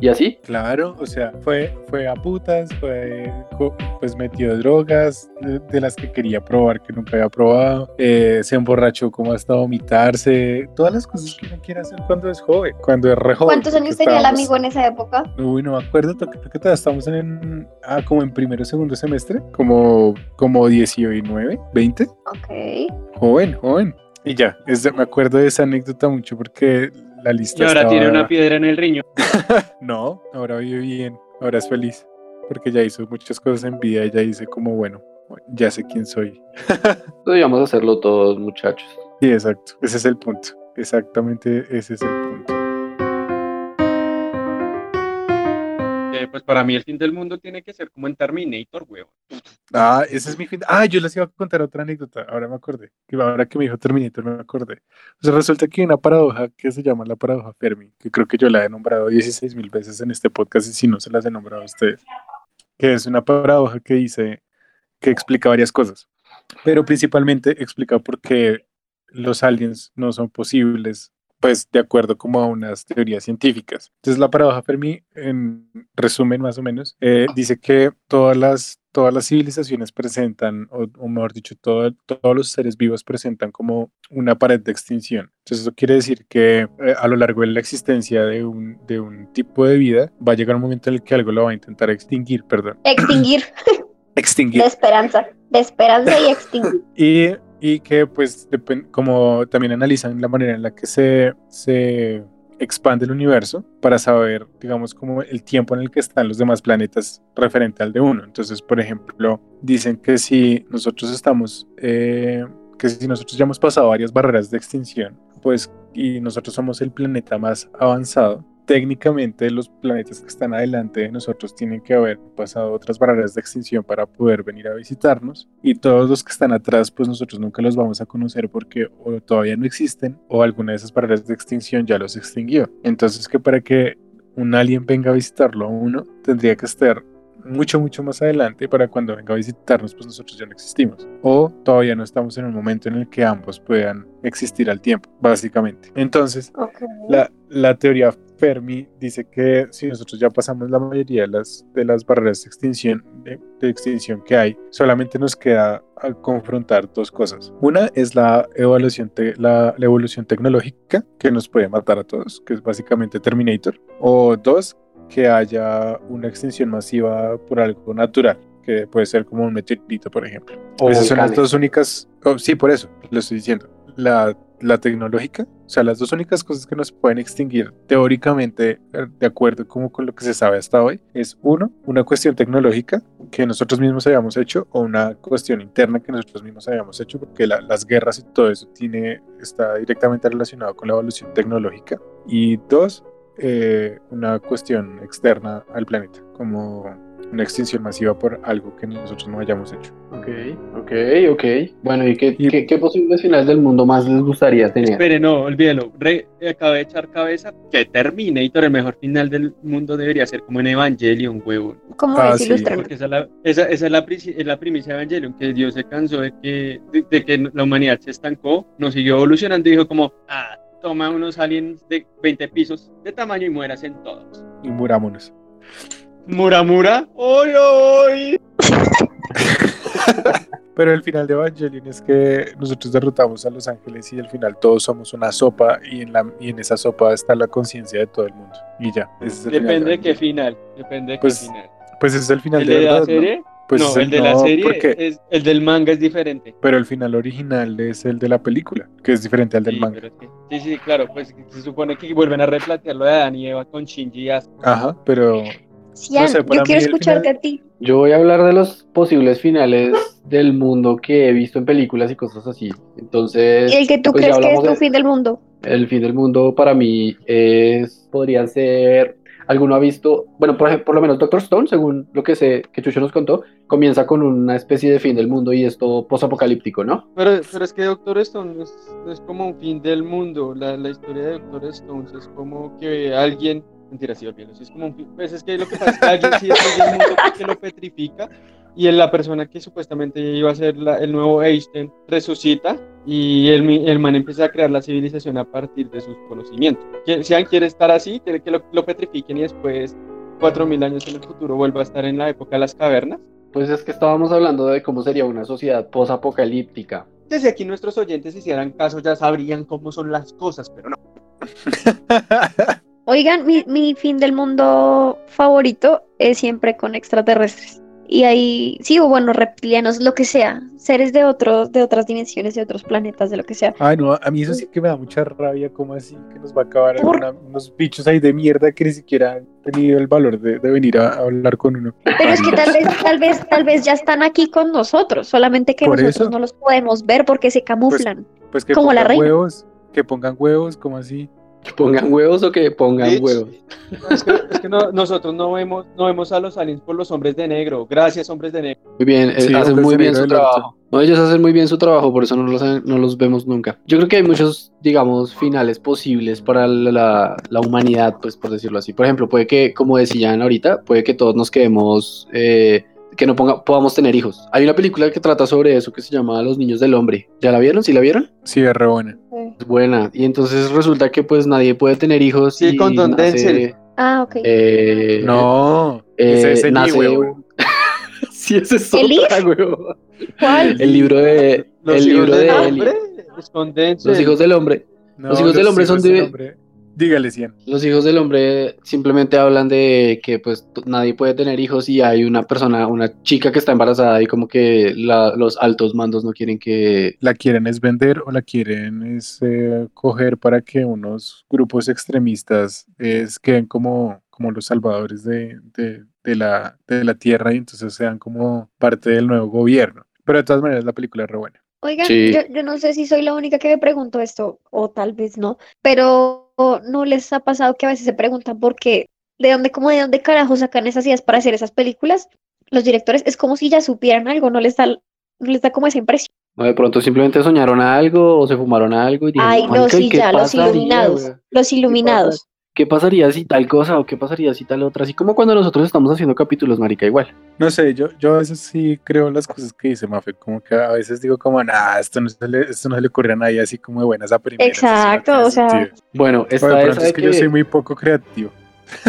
y así. Claro, o sea, fue, fue a putas, fue, pues metió drogas de, de las que quería probar que nunca había probado, eh, se emborrachó como hasta vomitarse, todas las cosas que uno quiere hacer cuando es joven, cuando es re joven. ¿Cuántos años tenía el amigo en esa época? Uy, no me acuerdo, creo que todavía estamos en, ah, como en primero o segundo semestre, como, como 19, 20, Ok. joven, joven. Y ya, es de- me acuerdo de esa anécdota mucho porque la lista Y ahora estaba- tiene una piedra en el riño. No, ahora vive bien, ahora es feliz, porque ya hizo muchas cosas en vida y ya dice como, bueno, ya sé quién soy. Debíamos hacerlo todos, muchachos. Sí, exacto, ese es el punto, exactamente ese es el punto. Pues para mí el fin del mundo tiene que ser como en Terminator, huevo. Ah, ese es mi fin. Ah, yo les iba a contar otra anécdota, ahora me acordé, ahora que me dijo Terminator me acordé. O sea, resulta que hay una paradoja que se llama la paradoja Fermi, que creo que yo la he nombrado 16 mil veces en este podcast y si no se las he nombrado a ustedes, que es una paradoja que dice, que explica varias cosas, pero principalmente explica por qué los aliens no son posibles, pues de acuerdo como a unas teorías científicas. Entonces la paradoja Fermi, en resumen más o menos, eh, dice que todas las, todas las civilizaciones presentan, o, o mejor dicho, todo- todos los seres vivos presentan como una pared de extinción. Entonces eso quiere decir que eh, a lo largo de la existencia de un, de un tipo de vida va a llegar un momento en el que algo lo va a intentar extinguir, perdón. Extinguir, Extinguir. de esperanza, de esperanza y extinguir. Y, y que pues como también analizan la manera en la que se, se expande el universo para saber, digamos, como el tiempo en el que están los demás planetas referente al de uno. Entonces, por ejemplo, dicen que si nosotros estamos, eh, que si nosotros ya hemos pasado varias barreras de extinción, pues y nosotros somos el planeta más avanzado, técnicamente los planetas que están adelante de nosotros tienen que haber pasado otras barreras de extinción para poder venir a visitarnos y todos los que están atrás pues nosotros nunca los vamos a conocer porque o todavía no existen o alguna de esas barreras de extinción ya los extinguió. Entonces que para que un alien venga a visitarlo a uno tendría que estar mucho, mucho más adelante para cuando venga a visitarnos, pues nosotros ya no existimos. O todavía no estamos en un momento en el que ambos puedan existir al tiempo, básicamente. Entonces, Ok. la, la teoría Fermi dice que si nosotros ya pasamos la mayoría de las, de las barreras de extinción, de, de extinción que hay, solamente nos queda a confrontar dos cosas. Una es la evaluación, te- la, la evolución tecnológica que nos puede matar a todos, que es básicamente Terminator. O dos, que haya una extinción masiva por algo natural, que puede ser como un meteorito, por ejemplo. O Esas son las dos únicas. oh, sí, por eso lo estoy diciendo. La la tecnológica. O sea, las dos únicas cosas que nos pueden extinguir teóricamente, eh, de acuerdo con lo que se sabe hasta hoy, es uno, una cuestión tecnológica que nosotros mismos hayamos hecho o una cuestión interna que nosotros mismos hayamos hecho, porque la- las guerras y todo eso tiene, está directamente relacionado con la evolución tecnológica. Y dos, eh, una cuestión externa al planeta, como una extinción masiva por algo que nosotros no hayamos hecho. Ok, ok, ok. Bueno, ¿y qué, Y- qué, qué posibles finales del mundo más les gustaría tener? Espere, no, olvídelo. Re, acabé de echar cabeza que Terminator, el mejor final del mundo, debería ser como en Evangelion, huevón. ¿Cómo Ah, es? sí. Ilústranos. Porque esa es la, esa, esa es la, prisi- es la primicia de Evangelion, que Dios se cansó de que, de, de que la humanidad se estancó, no siguió evolucionando y dijo como, ah, toma unos aliens de 20 pisos de tamaño y mueras en todos. Y murámonos. Muramura, ¡oy, oy! Pero el final de Evangelion es que nosotros derrotamos a los ángeles y al final todos somos una sopa y en, la, y en esa sopa está la conciencia de todo el mundo. Y ya. ese es el final Depende de qué final, depende de Pues, qué final. Pues ese es el final ¿El de, de la serie? Pues no, es el de la no, serie, es, el del manga es diferente. Pero el final original es el de la película, que es diferente al del Sí, manga. pero es que- sí, sí, claro, pues se supone que vuelven a replantear lo de Adán y Eva con Shinji y Asuka. Ajá, pero Cian, sé, para yo quiero escucharte final- a ti. Yo voy a hablar de los posibles finales del mundo que he visto en películas y cosas así. Entonces, El que tú pues crees que es tu de- fin del mundo. el fin del mundo para mí es, podría ser, alguno ha visto, bueno, por, por lo menos Doctor Stone, según lo que sé, que Chucho nos contó, comienza con una especie de fin del mundo y esto posapocalíptico, ¿no? Pero, pero es que Doctor Stone es, es como un fin del mundo. La, la historia de Doctor Stone es como que alguien. Mentira, sí, olvídalo. sí es como un. Pues es que lo que pasa es que alguien sí destruye el mundo porque lo petrifica. Y la persona que supuestamente iba a ser la- el nuevo Einstein resucita. Y el, el man empieza a crear la civilización a partir de sus conocimientos. Que- Si alguien quiere estar así, quiere que lo, lo petrifiquen y después, cuatro mil años en el futuro, vuelva a estar en la época de las cavernas. Pues es que estábamos hablando de cómo sería una sociedad posapocalíptica. Desde aquí nuestros oyentes hicieran caso ya sabrían cómo son las cosas, pero no. Oigan, mi, mi fin del mundo favorito es siempre con extraterrestres. Y ahí, sí, o bueno, reptilianos, lo que sea, seres de otros, de otras dimensiones, de otros planetas, de lo que sea. Ay, no, a mí eso sí que me da mucha rabia, como así que nos va a acabar alguna- unos bichos ahí de mierda que ni siquiera han tenido el valor de, de venir a, a hablar con uno. Pero es que tal vez, tal vez, tal vez ya están aquí con nosotros, solamente que Por nosotros eso. no los podemos ver porque se camuflan. Pues que Como la pongan reina. huevos, que pongan huevos, como así. ¿Que pongan huevos o que pongan huevos? Es que, es que no- nosotros no vemos, no vemos a los aliens por los hombres de negro. Gracias, hombres de negro. Muy bien, eh, Sí, hacen muy bien su trabajo. No, ellos hacen muy bien su trabajo, por eso no los, no los vemos nunca. Yo creo que hay muchos, digamos, finales posibles para la, la- la humanidad, pues por decirlo así. Por ejemplo, puede que, como decían ahorita, puede que todos nos quedemos, eh, que no ponga, podamos tener hijos. Hay una película que trata sobre eso que se llama Los Niños del Hombre. ¿Ya la vieron? ¿Sí la vieron? Sí, es re buena. Es buena. Y entonces resulta que pues nadie puede tener hijos. Sí, y con Don nace, Denzel. Ah, ok. eh, No, eh, ese es el nace huevo. sí, ese es ¿El otra, huevo. ¿Cuál? El libro de. Los el hijos libro del de escondense. Los hijos del hombre. No, Los hijos del hombre son de- hombre- Dígale, Cian. Los hijos del hombre simplemente hablan de que pues nadie puede tener hijos y hay una persona, una chica que está embarazada y como que la- los altos mandos no quieren que... La quieren es vender o la quieren es eh, coger para que unos grupos extremistas es, queden como, como los salvadores de, de- de la, de la tierra y entonces sean como parte del nuevo gobierno. Pero de todas maneras la película es re buena. Oigan, Sí. yo, yo no sé si soy la única que me pregunto esto, o tal vez no, pero ¿no les ha pasado que a veces se preguntan por qué, de dónde, como de dónde carajo sacan esas ideas para hacer esas películas? Los directores es como si ya supieran algo, no les da, no les da como esa impresión. o de pronto simplemente soñaron algo o se fumaron algo y dijeron, Ay, no, "Marica, ¿y ya, los iluminados, los iluminados. ¿Qué pasaría si tal cosa o qué pasaría si tal otra? Así como cuando nosotros estamos haciendo capítulos, marica, igual. No sé, yo, yo a veces sí creo las cosas que dice Mafe, como que a veces digo como, nah, esto no se le, esto no se le ocurre a nadie así como de buenas a primeras. no Exacto, o sea, sentido". Bueno, O de está pronto esa, es que yo soy muy poco creativo.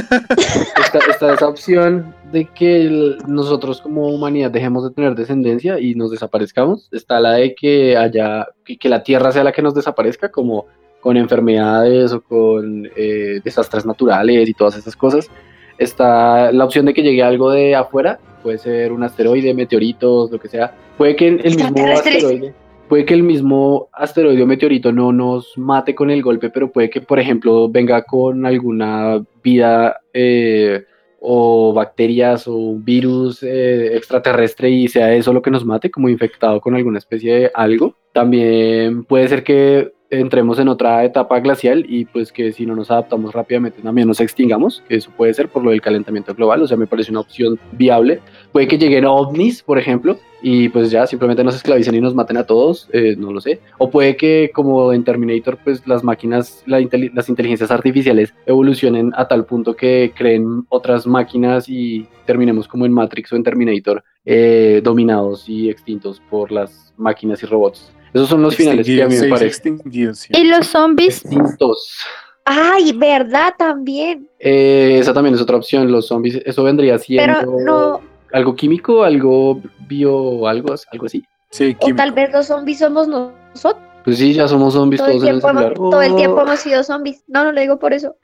está, está esa opción de que el- nosotros como humanidad dejemos de tener descendencia y nos desaparezcamos. Está la de que haya, que, que la Tierra sea la que nos desaparezca, como con enfermedades o con eh, desastres naturales y todas esas cosas. Está la opción de que llegue algo de afuera, puede ser un asteroide, meteoritos, lo que sea. Puede que el mismo asteroide, puede que el mismo asteroide o meteorito no nos mate con el golpe, pero puede que, por ejemplo, venga con alguna vida eh, o bacterias o virus eh, extraterrestre y sea eso lo que nos mate, como infectado con alguna especie de algo. También puede ser que entremos en otra etapa glacial y pues que si no nos adaptamos rápidamente también nos extingamos, que eso puede ser por lo del calentamiento global, o sea, me parece una opción viable. Puede que lleguen ovnis, por ejemplo, y pues ya simplemente nos esclavicen y nos maten a todos, eh, no lo sé. O puede que como en Terminator, pues las máquinas, las inteligencias artificiales evolucionen a tal punto que creen otras máquinas y terminemos como en Matrix o en Terminator, eh, dominados y extintos por las máquinas y robots. Esos son los finales que a mí me parecen. sí. Y los zombies, Extintos. Ay, verdad también. Eh, esa también es otra opción, los zombies. Eso vendría siendo Pero no, algo químico, algo bio, algo, algo así. Sí, o tal vez los zombies somos nosotros. Pues sí, ya somos zombies Todo el, todos en el tiempo hemos, todo el tiempo hemos sido zombies. No, no lo digo por eso.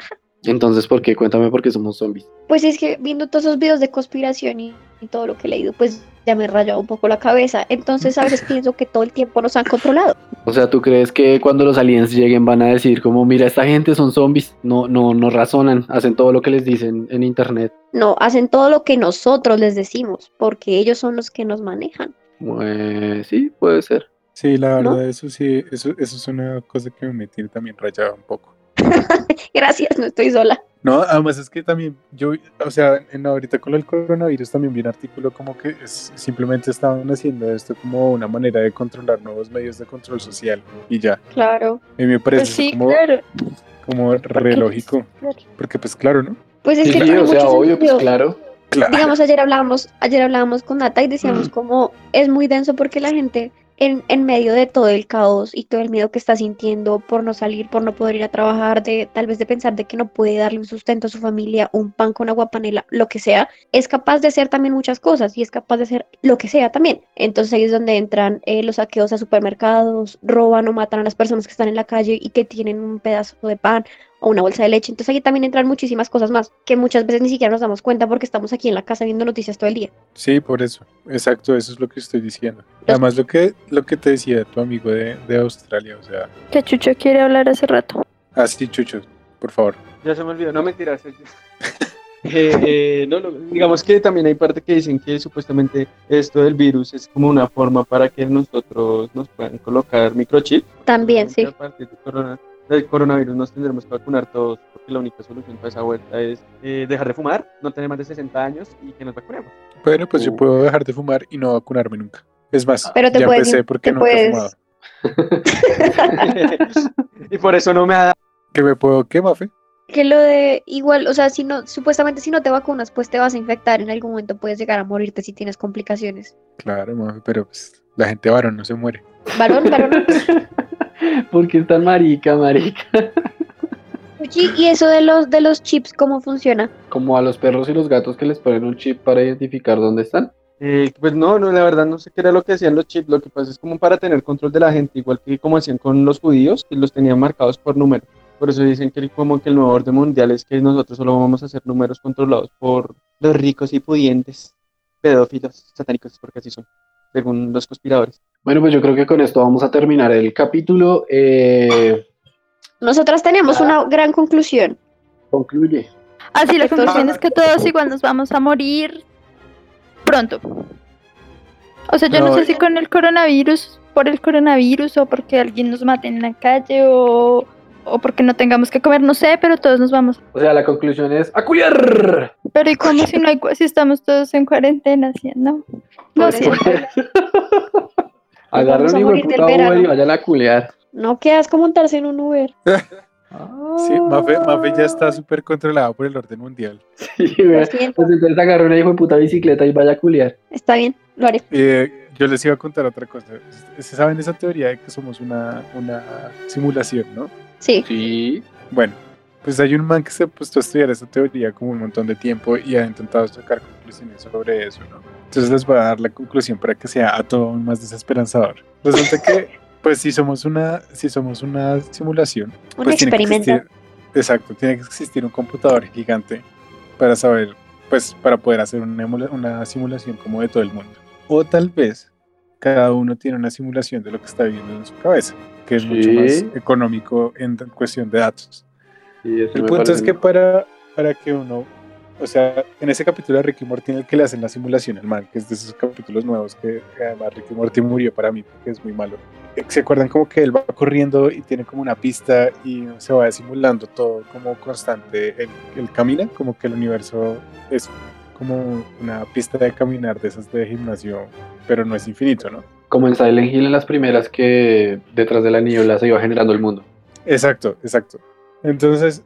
Entonces, ¿por qué? Cuéntame por qué somos zombies. Pues es que viendo todos esos videos de conspiración y, y todo lo que he leído, pues ya me rayado un poco la cabeza. Entonces a veces pienso que todo el tiempo nos han controlado. O sea, ¿tú crees que cuando los aliens lleguen van a decir como, mira, esta gente son zombies? No, no, no razonan, hacen todo lo que les dicen en internet. No, hacen todo lo que nosotros les decimos, porque ellos son los que nos manejan. Pues sí, puede ser. Sí, la ¿No? verdad, eso sí, eso, eso es una cosa que me tiene también rayada un poco. Gracias, no estoy sola. No, además es que también yo, o sea, en ahorita con el coronavirus también vi un artículo como que es- simplemente estaban haciendo esto como una manera de controlar nuevos medios de control social y ya. Claro. A mí me parece pues sí, como, claro. como re lógico, claro. porque pues claro, ¿no? Pues es Sí, que sí, o sea, mucho obvio, pues claro. Claro. digamos, ayer hablábamos, ayer hablábamos con Nata y decíamos como es muy denso porque la gente en, en medio de todo el caos y todo el miedo que está sintiendo por no salir, por no poder ir a trabajar, de tal vez de pensar de que no puede darle un sustento a su familia, un pan con agua panela, lo que sea, es capaz de hacer también muchas cosas y es capaz de hacer lo que sea también. Entonces ahí es donde entran eh, los saqueos a supermercados, roban o matan a las personas que están en la calle y que tienen un pedazo de pan o una bolsa de leche. Entonces ahí también entran muchísimas cosas más que muchas veces ni siquiera nos damos cuenta porque estamos aquí en la casa viendo noticias todo el día. Sí, por eso. Exacto, eso es lo que estoy diciendo. Además, lo que, lo que te decía tu amigo de, de Australia, o sea, Que Chucho quiere hablar hace rato. así, Chucho, por favor. Ya se me olvidó, no mentiras. yo. Eh, eh, no, no, digamos que también hay parte que dicen que supuestamente esto del virus es como una forma para que nosotros nos puedan colocar microchip. También, sí. A partir del, corona- del coronavirus nos tendremos que vacunar todos porque la única solución para esa vuelta es eh, dejar de fumar, no tener más de 60 años y que nos vacunemos. Bueno, pues yo Uh. puedo dejar de fumar y no vacunarme nunca. Es más, Pero te ya puedes- empecé porque nunca he fumado. y por eso no me ha dado. ¿Qué me puedo, qué, Mafe? Que lo de igual, o sea, si no, supuestamente si no te vacunas, pues te vas a infectar, en algún momento puedes llegar a morirte si tienes complicaciones. Claro, Mafe, pero pues la gente varón no se muere. Varón, varón. Porque es tan marica, marica. Oye, y eso de los de los chips, ¿cómo funciona? Como a los perros y los gatos que les ponen un chip para identificar dónde están. Eh, pues no, no, la verdad no sé qué era lo que hacían los chips, lo que pasa es como para tener control de la gente, igual que como hacían con los judíos, que los tenían marcados por número. Por eso dicen que el- como que el nuevo orden mundial es que nosotros solo vamos a hacer números controlados por los ricos y pudientes, pedófilos, satánicos, porque así son, según los conspiradores. Bueno, pues yo creo que con esto vamos a terminar el capítulo. Eh, Nosotras tenemos una gran conclusión. concluye. Así la conclusión es que todos igual nos vamos a morir pronto. O sea, yo no, No, sé si con el coronavirus, por el coronavirus o porque alguien nos mate en la calle o, o porque no tengamos que comer, no sé, pero todos nos vamos. O sea, la conclusión es ¡a culiar! Pero ¿y cómo si no hay, cu- si estamos todos en cuarentena? ¿sí? No, sé. eso. Agarren vamos a un hijo de puta Uber y vayan a culear. No quedas como montarse en un Uber. Sí, Mafe, Mafe ya está súper controlado por el orden mundial. Sí. Pues entonces agarre una hijo de puta bicicleta y vaya a culear. Está bien, lo haré. Eh, yo les iba a contar otra cosa. ¿Se saben esa teoría de que somos una, una simulación, no? Sí. Sí. Bueno, pues hay un man que se ha puesto a estudiar esa teoría como un montón de tiempo y ha intentado sacar conclusiones sobre eso, ¿no? Entonces les voy a dar la conclusión para que sea a todo aún más desesperanzador. Resulta que, pues si somos una, si somos una simulación, Un pues tiene que existir, exacto, tiene que existir un computador gigante para saber, pues para poder hacer una, emula- una simulación como de todo el mundo. O tal vez cada uno tiene una simulación de lo que está viviendo en su cabeza, que es mucho Sí. más económico en cuestión de datos. Sí, El punto es que para, para que uno, o sea, en ese capítulo de Ricky Morty en el que le hacen la simulación al man, que es de esos capítulos nuevos que que además Ricky Morty murió para mí porque es muy malo. ¿Se acuerdan como que él va corriendo y tiene como una pista y se va simulando todo como constante? Él, él camina, como que el universo es como una pista de caminar de esas de gimnasio, pero no es infinito, ¿no? Como en Silent Hill en las primeras que detrás de la niebla se iba generando el mundo. Exacto, exacto. Entonces,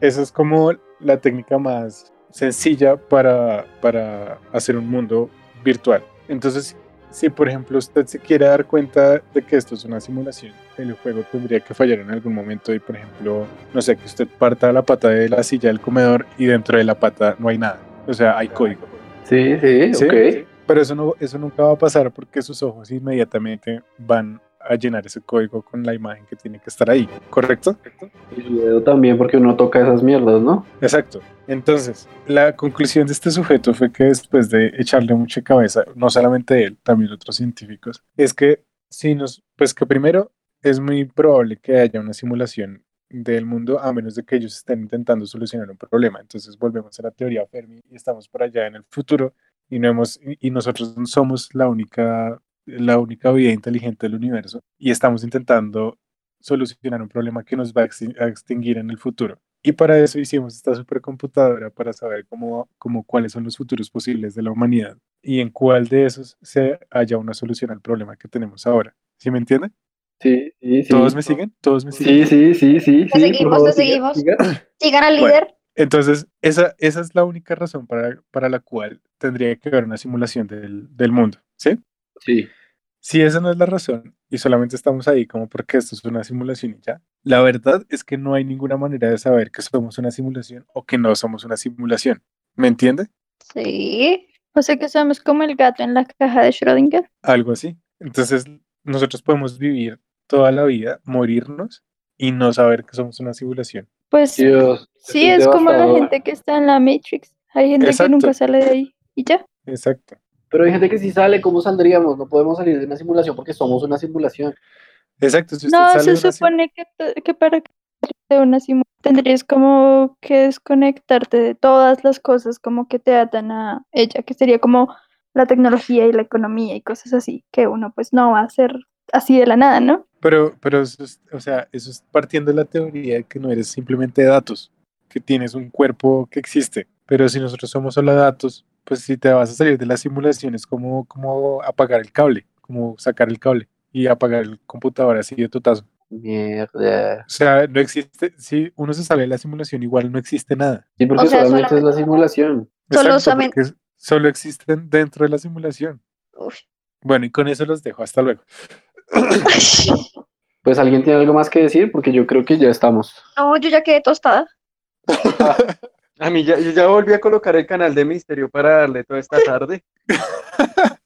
esa es como la técnica más sencilla para, para hacer un mundo virtual. Entonces, si por ejemplo usted se quiere dar cuenta de que esto es una simulación, el juego tendría que fallar en algún momento y por ejemplo, no sé, que usted parta la pata de la silla del comedor y dentro de la pata no hay nada. O sea, hay código. Sí, sí, ¿Sí? ok. Pero eso, no, eso nunca va a pasar porque sus ojos inmediatamente van a llenar ese código con la imagen que tiene que estar ahí, ¿correcto? Y su dedo también porque uno toca esas mierdas, ¿no? Exacto. Entonces, la conclusión de este sujeto fue que después de echarle mucha cabeza, no solamente él, también otros científicos, es que si nos, pues que primero es muy probable que haya una simulación del mundo a menos de que ellos estén intentando solucionar un problema. Entonces volvemos a la teoría Fermi y estamos por allá en el futuro y no hemos y nosotros no somos la única la única vida inteligente del universo y estamos intentando solucionar un problema que nos va a extin- a extinguir en el futuro. Y para eso hicimos esta supercomputadora para saber cómo, cómo cuáles son los futuros posibles de la humanidad y en cuál de esos se haya una solución al problema que tenemos ahora. ¿Sí me entienden? Sí, sí, sí. ¿Todos me siguen? ¿Todos me siguen? Sí, sí, sí, sí. Te sí, seguimos, te seguimos. siga. Sigan al Bueno. Entonces, esa, esa es la única razón para, para la cual tendría que haber una simulación del, del mundo, ¿sí? Sí. Si esa no es la razón y solamente estamos ahí como porque esto es una simulación y ya, la verdad es que no hay ninguna manera de saber que somos una simulación o que no somos una simulación. ¿Me entiende? Sí. O sea que somos como el gato en la caja de Schrödinger. Algo así. Entonces, nosotros podemos vivir toda la vida, morirnos y no saber que somos una simulación. Pues Dios. sí, es como la gente que está en la Matrix. Hay gente Exacto. que nunca sale de ahí y ya. Exacto. Pero hay gente que sí sale, ¿cómo saldríamos? No podemos salir de una simulación porque somos una simulación. Exacto. Si usted No, sale se supone que, que para que de una simulación tendrías como que desconectarte de todas las cosas como que te atan a ella, que sería como la tecnología y la economía y cosas así, que uno pues no va a hacer así de la nada, ¿no? Pero, pero eso es, o sea, eso es partiendo de la teoría de que no eres simplemente datos, que tienes un cuerpo que existe. Pero si nosotros somos solo datos, pues si te vas a salir de la simulación es como, como apagar el cable, como sacar el cable y apagar el computador así de totazo. Mierda. O sea, no existe, si uno se sale de la simulación, igual no existe nada. Sí, porque O sea, solamente es la solamente- simulación. Solo porque solo existen dentro de la simulación. Uf. Bueno, y con eso los dejo. Hasta luego. Pues alguien tiene algo más que decir porque yo creo que ya estamos. No, yo ya quedé tostada. A mí ya, yo ya volví a colocar el canal de Misterio para darle toda esta tarde.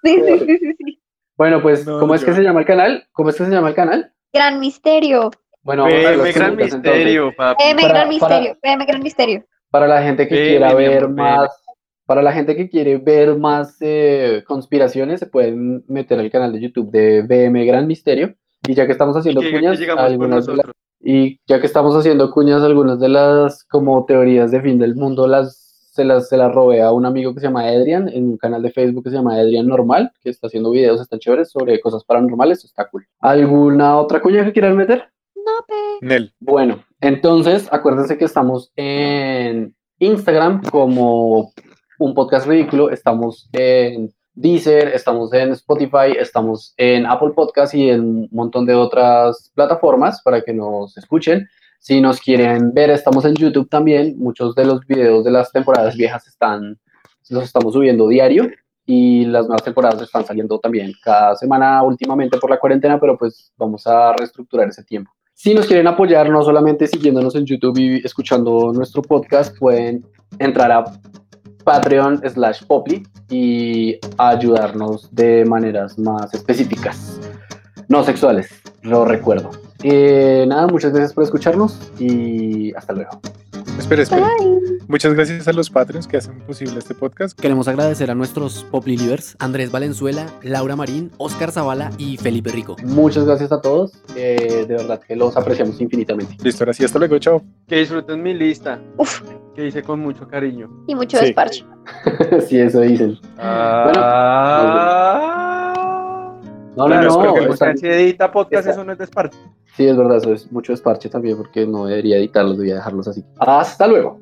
Sí, sí, sí, sí, sí. Bueno, pues, No, ¿cómo es que se llama el canal? ¿Cómo es que se llama el canal? Gran misterio. Bueno, vamos a ver PM Gran entonces. Misterio, papi. PM Para- Gran para- Misterio. PM Gran Misterio. Para la gente que quiera ver amor, más, para la gente que quiere ver más eh, conspiraciones, se pueden meter al canal de YouTube de BM Gran Misterio. Y ya que estamos haciendo que cuñas, algunas de las- nosotros. y ya que estamos haciendo cuñas, algunas de las como teorías de fin del mundo las se las, se las robé a un amigo que se llama Adrian en un canal de Facebook que se llama Adrian Normal, que está haciendo videos, están chéveres sobre cosas paranormales, está cool. ¿Alguna otra cuña que quieran meter? No, pe. Nel. Bueno, entonces acuérdense que estamos en Instagram como un podcast ridículo, estamos en Deezer, estamos en Spotify, estamos en Apple Podcast y en un montón de otras plataformas para que nos escuchen. Si nos quieren ver, estamos en YouTube también. Muchos de los videos de las temporadas viejas están, los estamos subiendo diario y las nuevas temporadas están saliendo también cada semana últimamente por la cuarentena, pero pues vamos a reestructurar ese tiempo. Si nos quieren apoyar, no solamente siguiéndonos en YouTube y escuchando nuestro podcast, pueden entrar a Patreon slash Poply y ayudarnos de maneras más específicas, no sexuales, lo recuerdo. Eh, nada, muchas gracias por escucharnos y hasta luego. Espera, espera. Bye. Muchas gracias a los Patreons que hacen posible este podcast. Queremos agradecer a nuestros Poplilivers, Andrés Valenzuela, Laura Marín, Oscar Zavala y Felipe Rico. Muchas gracias a todos. eh, de verdad que los apreciamos infinitamente. Listo, ahora sí, hasta luego, chao. Que disfruten mi lista, Uf, que hice con mucho cariño. y mucho Sí. desparche. sí, eso dicen. Ah, No, Claro, no, no. que o está- sea, si edita podcast, está- eso no es desparche. Sí, es verdad, eso es mucho desparche también porque no debería editarlos, debería dejarlos así. Hasta luego.